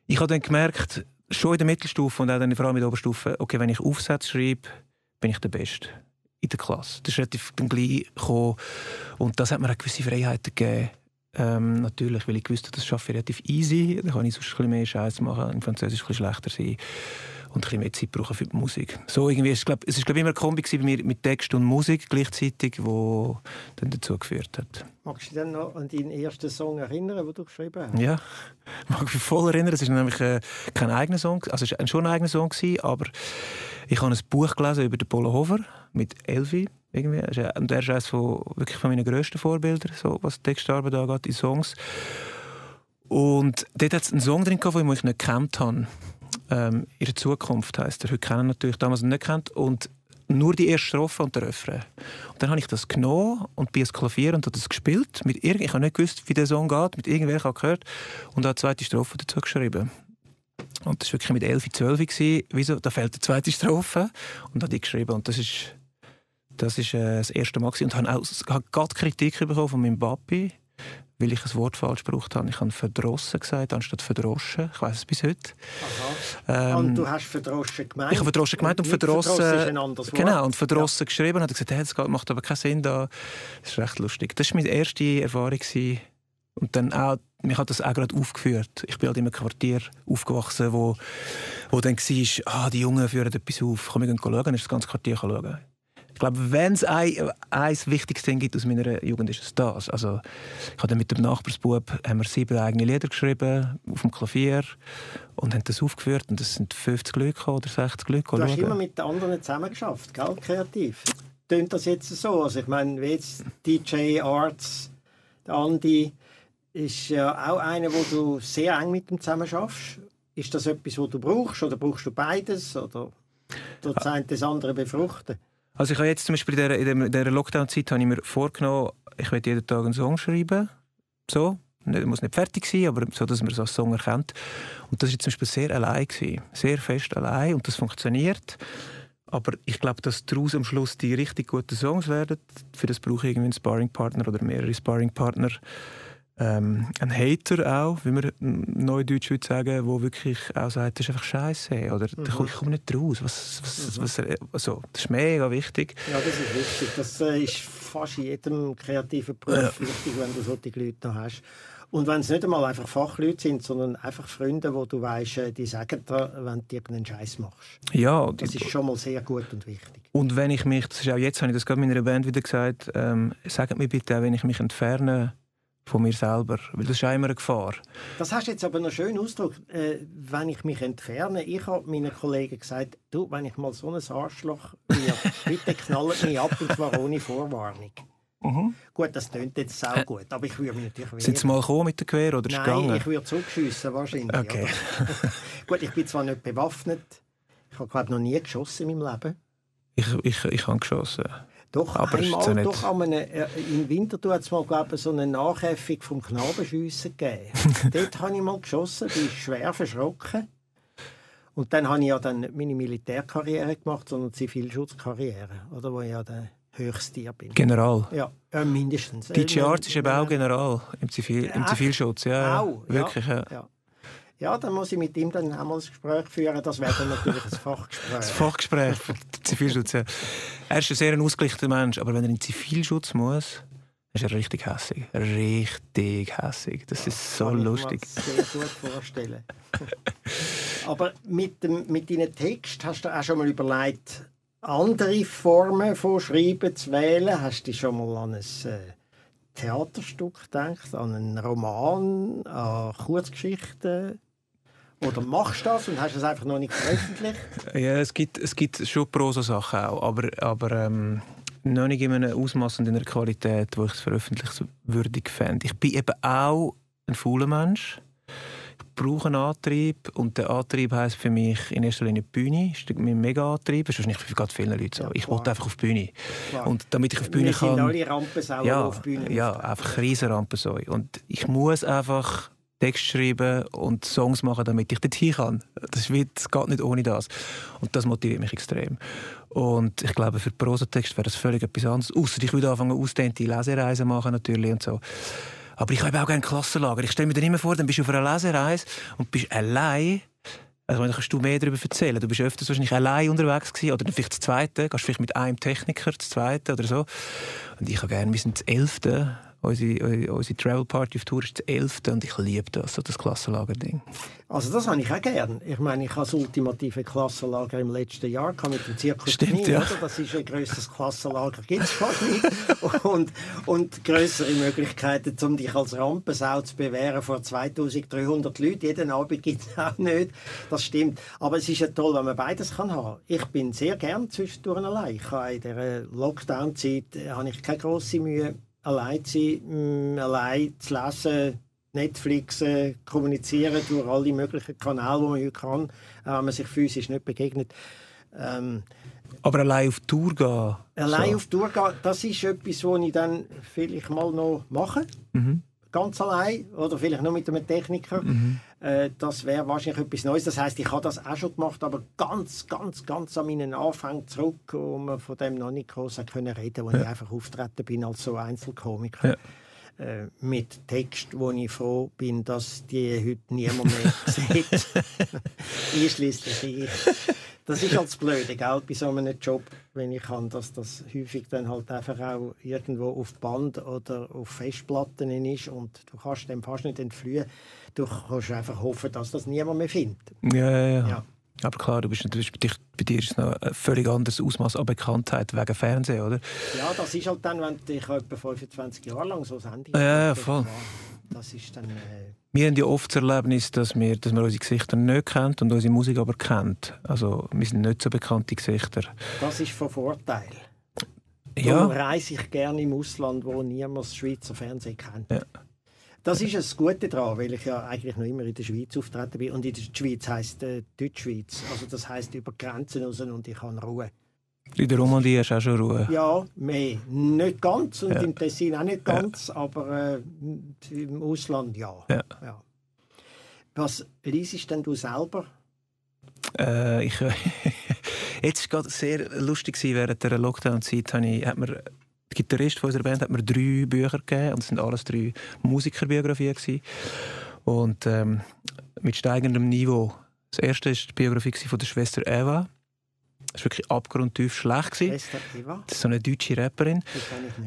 ich habe dann gemerkt, schon in der Mittelstufe und auch dann vor allem in der Oberstufe, okay, wenn ich Aufsätze schreibe, bin ich der Beste in der Klasse. Das ist relativ gleich gekommen. Und das hat mir auch gewisse Freiheiten gegeben. Ähm, natürlich, weil ich wusste, das schaffe ich relativ easy. Dann kann ich sonst ein bisschen mehr Scheiß machen, im Französisch ein bisschen schlechter sein und ein bisschen mehr Zeit brauchen für die Musik. So irgendwie, ist, glaub, es ist glaube immer eine Kombi bei mir mit Text und Musik gleichzeitig, wo dann dazu geführt hat. Magst du dich dann noch an deinen ersten Song erinnern, den du geschrieben hast? Ja, mag mich voll erinnern. Es ist nämlich äh, kein eigener Song, also es war schon ein eigener Song gewesen, aber ich habe ein Buch gelesen über den Polo Hofer mit Elvi irgendwie. Und er ist eines von, wirklich von meinen grössten Vorbildern, so, was Textarbeit angeht, in Songs. Und dort hat es einen Song drin, gehabt, den ich nicht gekannt habe. Ähm, «Ihre Zukunft» heisst er. Heute kennen natürlich damals nicht gekannt. Und nur die erste Strophe und der Refrain. Und dann habe ich das genommen und bin ans Klavier und habe das gespielt. Mit irgend ich habe nicht gewusst, wie der Song geht. Mit irgendwer habe gehört und habe die zweite Strophe dazu geschrieben. Und das war wirklich mit 11, 12 gewesen. Wieso? Da fehlt die zweite Strophe und habe die geschrieben. Und das ist das ist äh, das erste Mal gewesen. und habe auch gerade Kritik bekommen von meinem Papi, weil ich ein Wort falsch gebraucht habe. Ich habe verdrossen gesagt anstatt verdroschen. Ich weiß es bis heute. Ähm, und du hast verdroschen gemeint? ich habe verdrossen gemeint und nicht verdrossen. ist ein anderes Wort. Genau, und verdrossen geschrieben und hat gesagt, hey, das macht aber keinen Sinn da. Das ist recht lustig. Das war meine erste Erfahrung. Und dann auch, mich hat das auch gerade aufgeführt. Ich bin halt in einem Quartier aufgewachsen, wo, wo dann war, ah, die Jungen führen etwas auf. Komm, wir gehen schauen, dann ist das ganze Quartier schauen. Ich glaube, wenn es ein, ein wichtiges Ding gibt aus meiner Jugend, ist es das. Also, ich habe mit dem Nachbarsbub haben wir sieben eigene Lieder geschrieben auf dem Klavier und haben das aufgeführt und es sind 50 Leute oder 60 Leute Du hast schauen. immer mit den anderen zusammengeschafft, gell? kreativ. Tönt das jetzt so? Also ich meine, wie jetzt DJ Arts, der Andi, ist ja auch einer, wo du sehr eng mit ihm zusammen schaffst. Ist das etwas, was du brauchst oder brauchst du beides oder das eine das andere befruchten? Also ich habe jetzt zum Beispiel in dieser, Lockdown-Zeit habe ich mir vorgenommen, ich will jeden Tag einen Song schreiben. So. Nicht- muss nicht fertig sein, aber so, dass man es als Song erkennt. Und das war zum Beispiel sehr allein. Gewesen. Sehr fest allein. Und das funktioniert. Aber ich glaube, dass daraus am Schluss die richtig guten Songs werden. Für das brauche ich irgendwie einen Sparringpartner oder mehrere Sparringpartner. Ähm, ein Hater auch, wie wir neudeutsch würde sagen, wo wirklich auch sagt, das ist einfach scheiße oder Mhm. ich komme nicht raus. Was, was, was, also, das ist mega wichtig. Ja, das ist wichtig. Das äh, ist fast in jedem kreativen Beruf wichtig, wenn du solche Leute noch hast. Und wenn es nicht einmal einfach Fachleute sind, sondern einfach Freunde, wo du weißt, äh, die sagen dir, wenn du irgendeinen Scheiß machst. Ja, Das ist schon mal sehr gut und wichtig. und wenn ich mich, das ist auch jetzt, habe ich das gerade meiner Band wieder gesagt, ähm, sagt mir bitte auch, wenn ich mich entferne von mir selber, weil das ist auch immer eine Gefahr. Das hast du jetzt aber noch schön ausgedrückt. Äh, wenn ich mich entferne, ich habe meinen Kollegen gesagt, du, wenn ich mal so ein Arschloch bin, bitte knallt mich ab und zwar ohne Vorwarnung. Gut, das klingt jetzt sau gut, aber ich würde mich natürlich wehren. Sind sie mal gekommen mit der Quer oder ist Nein, gegangen? ich würde zurückschiessen wahrscheinlich. Okay. Gut, ich bin zwar nicht bewaffnet. Ich habe glaube noch nie geschossen in meinem Leben. Ich, ich, ich habe geschossen. Doch, Aber einmal, nicht- doch an einem, äh, im Winter hat es mal glaube so eine Nachäffung vom Knabenschiessen gegeben. Dort habe ich mal geschossen, bin schwer verschrocken. Und dann habe ich ja dann nicht meine Militärkarriere gemacht, sondern Zivilschutzkarriere, oder, wo ich ja der höchste bin. General. Ja, äh, mindestens. DJ Äh, Arts ist eben auch General im, Zivil, im? Zivilschutz. Ja, Auch, wirklich. Ja. Ja. Ja, dann muss ich mit ihm dann auch mal ein Gespräch führen. Das wäre dann natürlich ein Fachgespräch. Das Fachgespräch für den Zivilschutz. Ja. Er ist ein sehr ausgeglichener Mensch, aber wenn er in den Zivilschutz muss, ist er richtig hässig. Richtig hässig. Das ist so Kann ich mir lustig. sehr gut vorstellen. Aber mit, dem, mit deinen Text hast du auch schon mal überlegt, andere Formen von Schreiben zu wählen? Hast du dich schon mal an ein äh, Theaterstück gedacht, an einen Roman, an Kurzgeschichten? Oder machst du das und hast es einfach noch nicht veröffentlicht? Ja, es gibt, es gibt schon Prosa-Sachen auch, aber, aber ähm, noch nicht in einem Ausmaß und in einer Qualität, wo ich es veröffentlichungswürdig fände. Ich bin eben auch ein fauler Mensch. brauche einen Antrieb und der Antrieb heisst für mich in erster Linie die Bühne. Das ist mein Mega-Antrieb. Das ist wahrscheinlich für ganz viele Leute so. Ja, ich wollte einfach auf die Bühne. Klar. Und damit ich auf die Bühne Wir sind kann... alle Rampensauer, ja, auf die Bühne ja, einfach riesen Rampensäue. Und ich muss einfach Text schreiben und Songs machen, damit ich dorthin kann. Das, wie, das geht nicht ohne das. Und das motiviert mich extrem. Und ich glaube, für Prosatext wäre das völlig etwas anderes. Ausser ich würde anfangen, ausdehnte Lesereisen machen natürlich und so. Aber ich habe auch gerne Klassenlager. Ich stelle mir dann immer vor, dann bist du auf einer Lesereise und bist allein. Also dann kannst du mehr darüber erzählen. Du bist öfters wahrscheinlich allein unterwegs gewesen, oder vielleicht das Zweite. Gehst vielleicht mit einem Techniker, das Zweite oder so. Und ich habe gerne, wir sind das Elfte. Unsere, unsere Travel Party auf Tour ist das Elfte und ich liebe das, so das Klassenlager-Ding. Also das habe ich auch gern. Ich meine, ich habe das ultimative Klassenlager im letzten Jahr mit dem Zirkus Stimmt, Knie, ja. oder? Das ist ein grösseres Klassenlager, gibt es fast nicht. Und, und größere Möglichkeiten, um dich als Rampensau zu bewähren vor 2300 Leuten. Jeden Abend gibt es auch nicht. Das stimmt. Aber es ist ja toll, wenn man beides kann haben. Ich bin sehr gern zwischendurch allein. Ich habe in dieser Lockdown-Zeit äh, habe ich keine grosse Mühe, allein zu sein, mh, allein zu lesen, Netflixen, kommunizieren durch alle möglichen Kanäle, die man heute kann, auch wenn man sich physisch nicht begegnet. Ähm, Aber allein auf Tour gehen. allein so. auf Tour gehen, das ist etwas, was ich dann vielleicht mal noch mache. Ganz allein oder vielleicht nur mit einem Techniker. Äh, das wäre wahrscheinlich etwas Neues. Das heißt, ich habe das auch schon gemacht, aber ganz, ganz, ganz an meinen Anfang zurück, wo man von dem noch nicht groß können reden, wo ich einfach auftreten bin als so Einzelkomiker. Ja. Äh, mit Text, wo ich froh bin, dass die heute niemand mehr sieht. Einschließlich ich. Das ist halt das Blöde, gell, bei so einem Job, wenn ich kann, dass das häufig dann halt einfach auch irgendwo auf Band oder auf Festplatten ist und du kannst dem fast nicht entfliehen. Du kannst einfach hoffen, dass das niemand mehr findet. Ja, ja, ja. Ja. Aber klar, du bist natürlich, bei, dir ist es noch ein völlig anderes Ausmaß an Bekanntheit wegen Fernsehen, oder? Ja, das ist halt dann, wenn du dich etwa 25 Jahre lang so Sendung Ja, ja, voll. Das ist dann... Äh, Wir haben ja oft das Erlebnis, dass wir, dass man unsere Gesichter nicht kennt und unsere Musik aber kennt. Also wir sind nicht so bekannte Gesichter. das ist von Vorteil. Ja, Darum reise ich gerne im Ausland, wo niemand das Schweizer Fernsehen kennt. Ja. Das ist das Gute daran, weil ich ja eigentlich noch immer in der Schweiz auftreten bin. Und in der Schweiz heisst äh, Deutschschweiz. Also das heisst über Grenzen raus und ich habe Ruhe. In der Romandie hast du auch schon Ruhe. Ja, mehr. Nicht ganz und Ja. im Tessin auch nicht ganz, aber äh, im Ausland ja. Ja. ja. Was liest denn du selber? Äh, ich, jetzt war gerade sehr lustig gewesen, während der Lockdown-Zeit. Hat mir, der Gitarrist von unserer Band hat mir drei Bücher gegeben und es sind alles drei Musikerbiografien gewesen. Und ähm, mit steigendem Niveau. Das erste ist die Biografie von der Schwester Eva. Das war wirklich abgrundtief schlecht. Gewesen. Das ist so eine deutsche Rapperin.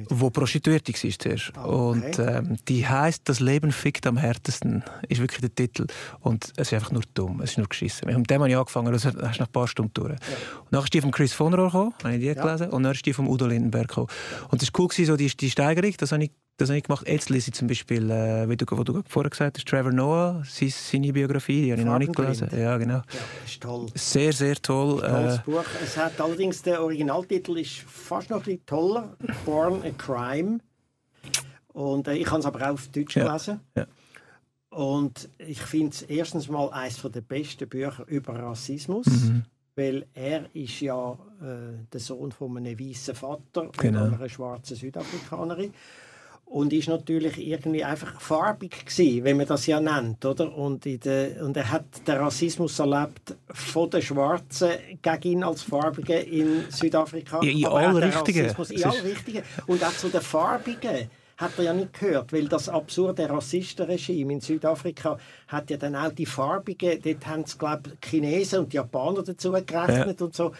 Die Prostituierte war zuerst. Ah, okay. Und ähm, die heißt Das Leben fickt am härtesten, ist wirklich der Titel. Und es ist einfach nur dumm, es ist nur geschissen. Mit dem habe ich angefangen, das hast du nach ein paar Stunden durch. Und dann ist die von Chris von Rohr gekommen, habe ich die gelesen, und dann ist die von Udo Lindenberg gekommen. Und das war cool, so die, die Steigerung, das habe ich das habe ich gemacht. Jetzt lese ich zum Beispiel, äh, wie du, wo du vorher gesagt hast, Trevor Noah, seine, seine Biografie, die habe ich noch nicht gelesen. Ja, genau. Ja, ist toll. Sehr, sehr toll. Tolles Äh, Buch. Es hat allerdings der Originaltitel ist fast noch ein bisschen toller. Born a Crime. Und äh, ich habe es aber auch auf Deutsch Ja, gelesen. ja. Und ich finde es erstens mal eines der besten Bücher über Rassismus. Mhm. Weil er ist ja äh, der Sohn von einem weißen Vater Genau. und einer schwarzen Südafrikanerin. Und ist natürlich irgendwie einfach farbig gewesen, wenn man das ja nennt, oder? Und, in der, und er hat den Rassismus erlebt von den Schwarzen gegen ihn als Farbigen in Südafrika. Ja, in hat allen Richtungen. Es In allen Richtungen. Und auch zu den Farbigen hat er ja nicht gehört, weil das absurde Rassistenregime in Südafrika hat ja dann auch die Farbigen, dort haben es, glaube Chinesen und Japaner dazu gerechnet und so.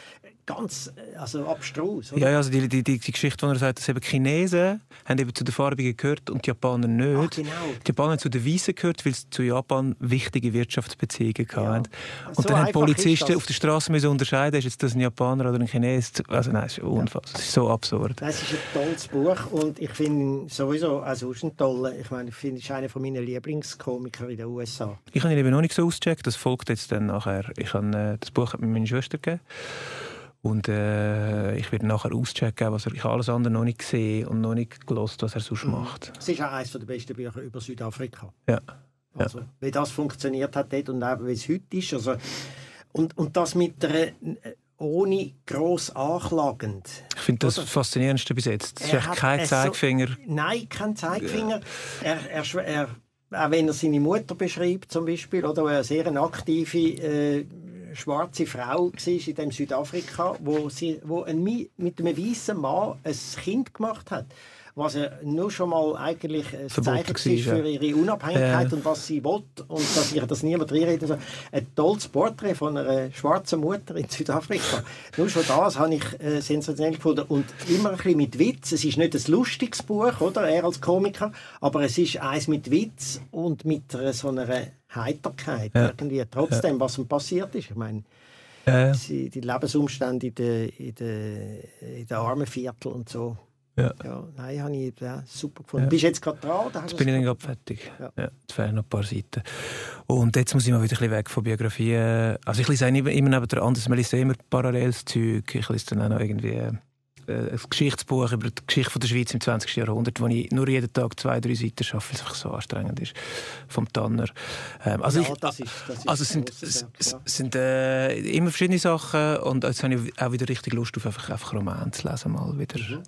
Ganz, äh, also abstrus. oder? Ja, ja, also die, die, die, die Geschichte, wo er sagt, dass eben die Chinesen haben eben zu den Farbigen gehört und die Japaner nicht. Ah, genau. Die Japaner haben zu den Weißen gehört, weil sie zu Japan wichtige Wirtschaftsbeziehungen hatten. So Und dann haben Polizisten auf der Straße müssen unterscheiden, ist jetzt das ein Japaner oder ein Chines. Also nein, das ist unfassbar. Das ist so absurd. Das ist ein tolles Buch und ich finde sowieso auch sonst ein toller. Ich meine, ich finde, er ist einer meiner Lieblingskomiker in den USA. Ich habe ihn eben noch nicht so ausgecheckt, das folgt jetzt dann nachher. Ich habe, äh, das Buch hat mir meine Schwester gegeben. Und äh, ich werde nachher auschecken, was er, ich alles andere noch nicht gesehen und noch nicht gelost, was er sonst Mhm. macht. Es ist auch eines der besten Bücher über Südafrika. Ja. Also, wie das funktioniert hat dort und auch wie es heute ist. Also, und, und das mit der ohne gross anklagend. Ich finde das Oder? faszinierendste bis jetzt. Es ist kein Zeigefinger. So, nein, kein Zeigefinger. Er, er, er, auch wenn er seine Mutter beschreibt, zum Beispiel, oder eine sehr aktive äh, schwarze Frau war in dem Südafrika, wo sie wo ein, mit einem weißen Mann ein Kind gemacht hat was ja nur schon mal eigentlich ein Zeichen ist für ihre Unabhängigkeit äh. und was sie will und dass ihr das niemand reinredet. Also ein tolles Porträt von einer schwarzen Mutter in Südafrika. nur schon das habe ich äh, sensationell gefunden und immer ein bisschen mit Witz. Es ist nicht ein lustiges Buch, oder? Er als Komiker, aber es ist eins mit Witz und mit einer, so einer Heiterkeit ja. irgendwie. Trotzdem, ja. was ihm passiert ist. Ich meine, ja. die Lebensumstände in den, in den, in den armen Viertel und so ja. ja nein, habe ich ja, super gefunden. Ja. Bist jetzt gerade dran? Jetzt bin ich dann gerade fertig. Ja. Ja, jetzt fehlen noch ein paar Seiten. Und jetzt muss ich mal wieder ein bisschen weg von Biografien. Also ich lese immer, immer neben der anderen, man liest immer paralleles Zeug. Ich lese dann auch noch irgendwie äh, ein Geschichtsbuch über die Geschichte von der Schweiz im 20. Jahrhundert, wo ich nur jeden Tag zwei, drei Seiten schaffe, weil es einfach so anstrengend ist. Vom Tanner. Ähm, also ja, ich, das ist, das ist also es sind, es sind äh, immer verschiedene Sachen und jetzt habe ich auch wieder richtig Lust auf einfach, einfach Roman zu lesen mal wieder. Mhm.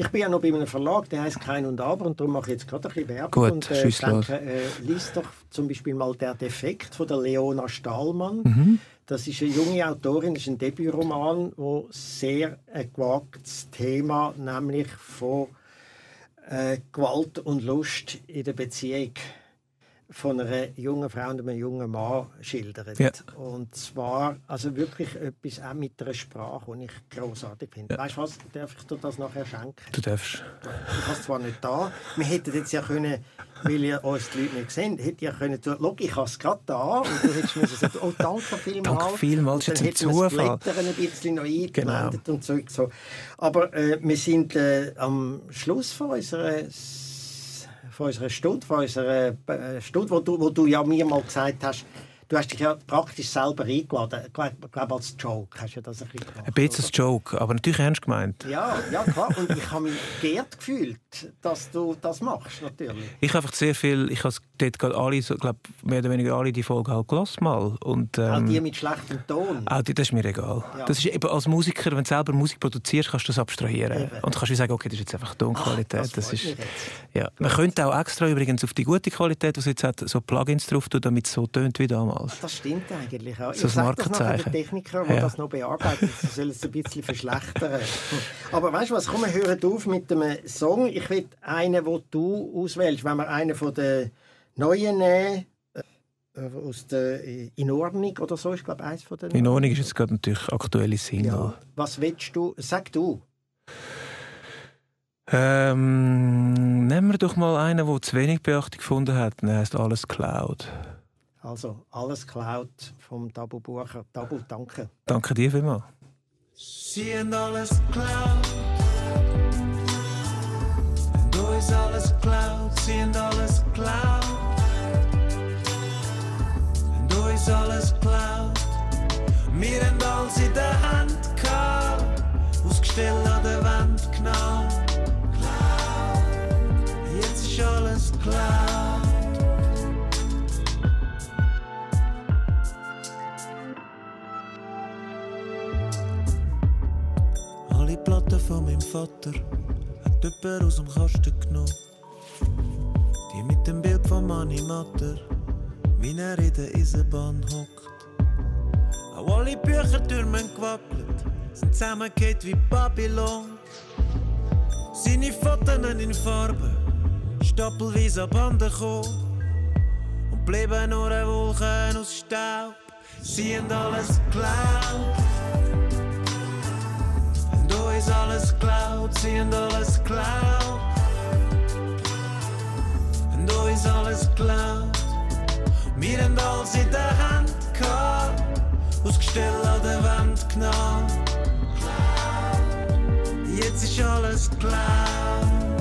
Ich bin ja noch bei einem Verlag, der heißt Kein und Aber und darum mache ich jetzt gerade ein bisschen Werbung. Gut, und, äh, denke, äh, liest doch zum Beispiel mal «Der Defekt» von der Leona Stahlmann. Mhm. Das ist eine junge Autorin, das ist ein Debütroman, wo sehr ein gewagtes Thema, nämlich von äh, Gewalt und Lust in der Beziehung von einer jungen Frau und einem jungen Mann schildert. Ja. Und zwar also wirklich etwas auch mit einer Sprache, die ich großartig finde. Ja. Weißt du was, darf ich dir das nachher schenken? Du darfst. Ich habe es zwar nicht da. Wir hätten jetzt ja können, weil ihr uns die Leute nicht sehen, hätte ja können, schau, ich habe es gerade da. Und du hättest mir sagen, oh danke vielmals. Danke vielmals, dann hätten wir das Blättern ein bisschen noch eingeblendet genau. und so. Aber äh, wir sind äh, am Schluss von unserer von unserer Stunde, von unserer äh, Stunde, wo du, wo du ja mir mal gesagt hast, Du hast dich ja praktisch selber eingeladen. Ich glaube, als Joke hast du das ein bisschen gemacht. Ein bisschen als Joke, aber natürlich ernst gemeint. Ja, ja klar. Und ich habe mich geehrt gefühlt, dass du das machst, natürlich. Ich habe einfach sehr viel, ich habe dort gerade alle, so, glaub, mehr oder weniger alle die Folge halt gelassen mal. Und, ähm, auch die mit schlechtem Ton? Auch die, das ist mir egal. Ja. Das ist eben als Musiker, wenn du selber Musik produzierst, kannst du das abstrahieren. Eben. Und kannst du sagen, okay, das ist jetzt einfach Tonqualität. Ah, das, das ist, ja. Man könnte auch extra übrigens auf die gute Qualität, die es jetzt hat, so Plugins drauf tun, damit es so tönt wie damals damals. Das stimmt eigentlich auch. So ich sage das nachher den Techniker, die ja. das noch bearbeiten, sie sollen es ein bisschen verschlechtern. Aber weißt du was, komm, wir hören auf mit dem Song. Ich will einen, den du auswählst, wenn wir einen von den neuen nehmen, äh, aus der In Ordnung oder so, ist glaube eins von den In Ordnung ist jetzt gerade natürlich aktuelle Single. Ja. Was willst du? Sag du. Ähm, nehmen wir doch mal einen, der zu wenig Beachtung gefunden hat. Er heißt «Alles Cloud». Also alles klaut vom Tabu Bucher. Tabu, danke. Danke dir vielmals. Sie haben alles geklaut. Du ist alles geklaut. Sie haben alles geklaut. Du ist alles geklaut. Wir haben alles in der Hand gehabt. Ausgestellt an der Wand genau. Jetzt ist alles klar. Vater hat jemand aus dem Kasten genommen. Die mit dem Bild von Manni Matter, wie er in der Eisenbahn hockt. Auch alle Büchertürme gewackelt, sind zusammengeht wie Babylon. Seine Fotos in Farben, stapelweise an Banden gekommen. Und blieben nur Wolken aus Staub. Sie haben alles geklaut ist alles klaut, sie und alles klaut. Und da ist alles klaut. Wir haben alles in der Hand gehabt, ausgestellt an der Wand genau. Jetzt ist alles klaut.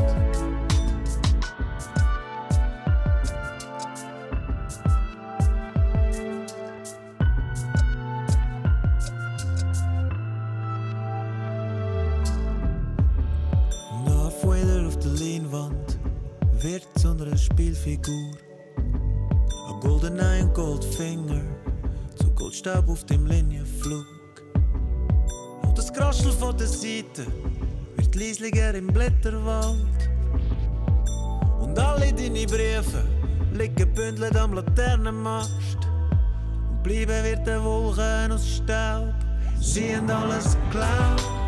Wird zu einer Spielfigur. Goldfinger zu Goldstaub auf dem Linienflug. Und das Kraschel von der Seite wird leislicher im Blätterwald. Und alle deine Briefe liegen bündelt am Laternenmast. Und bleiben wird der Wolken aus Staub, sie haben alles geklaut.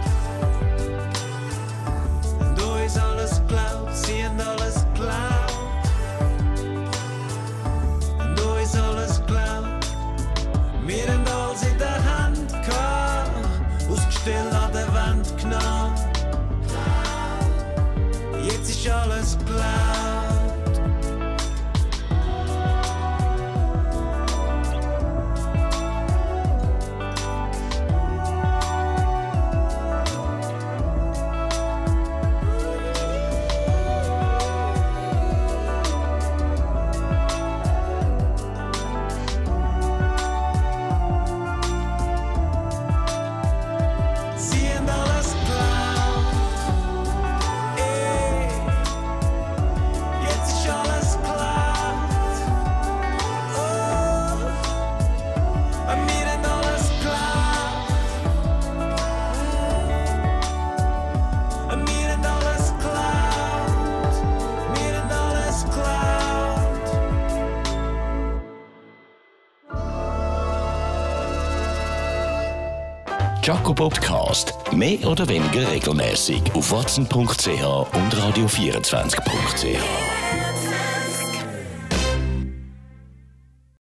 Mehr oder weniger regelmäßig auf watson.ch und radio24.ch.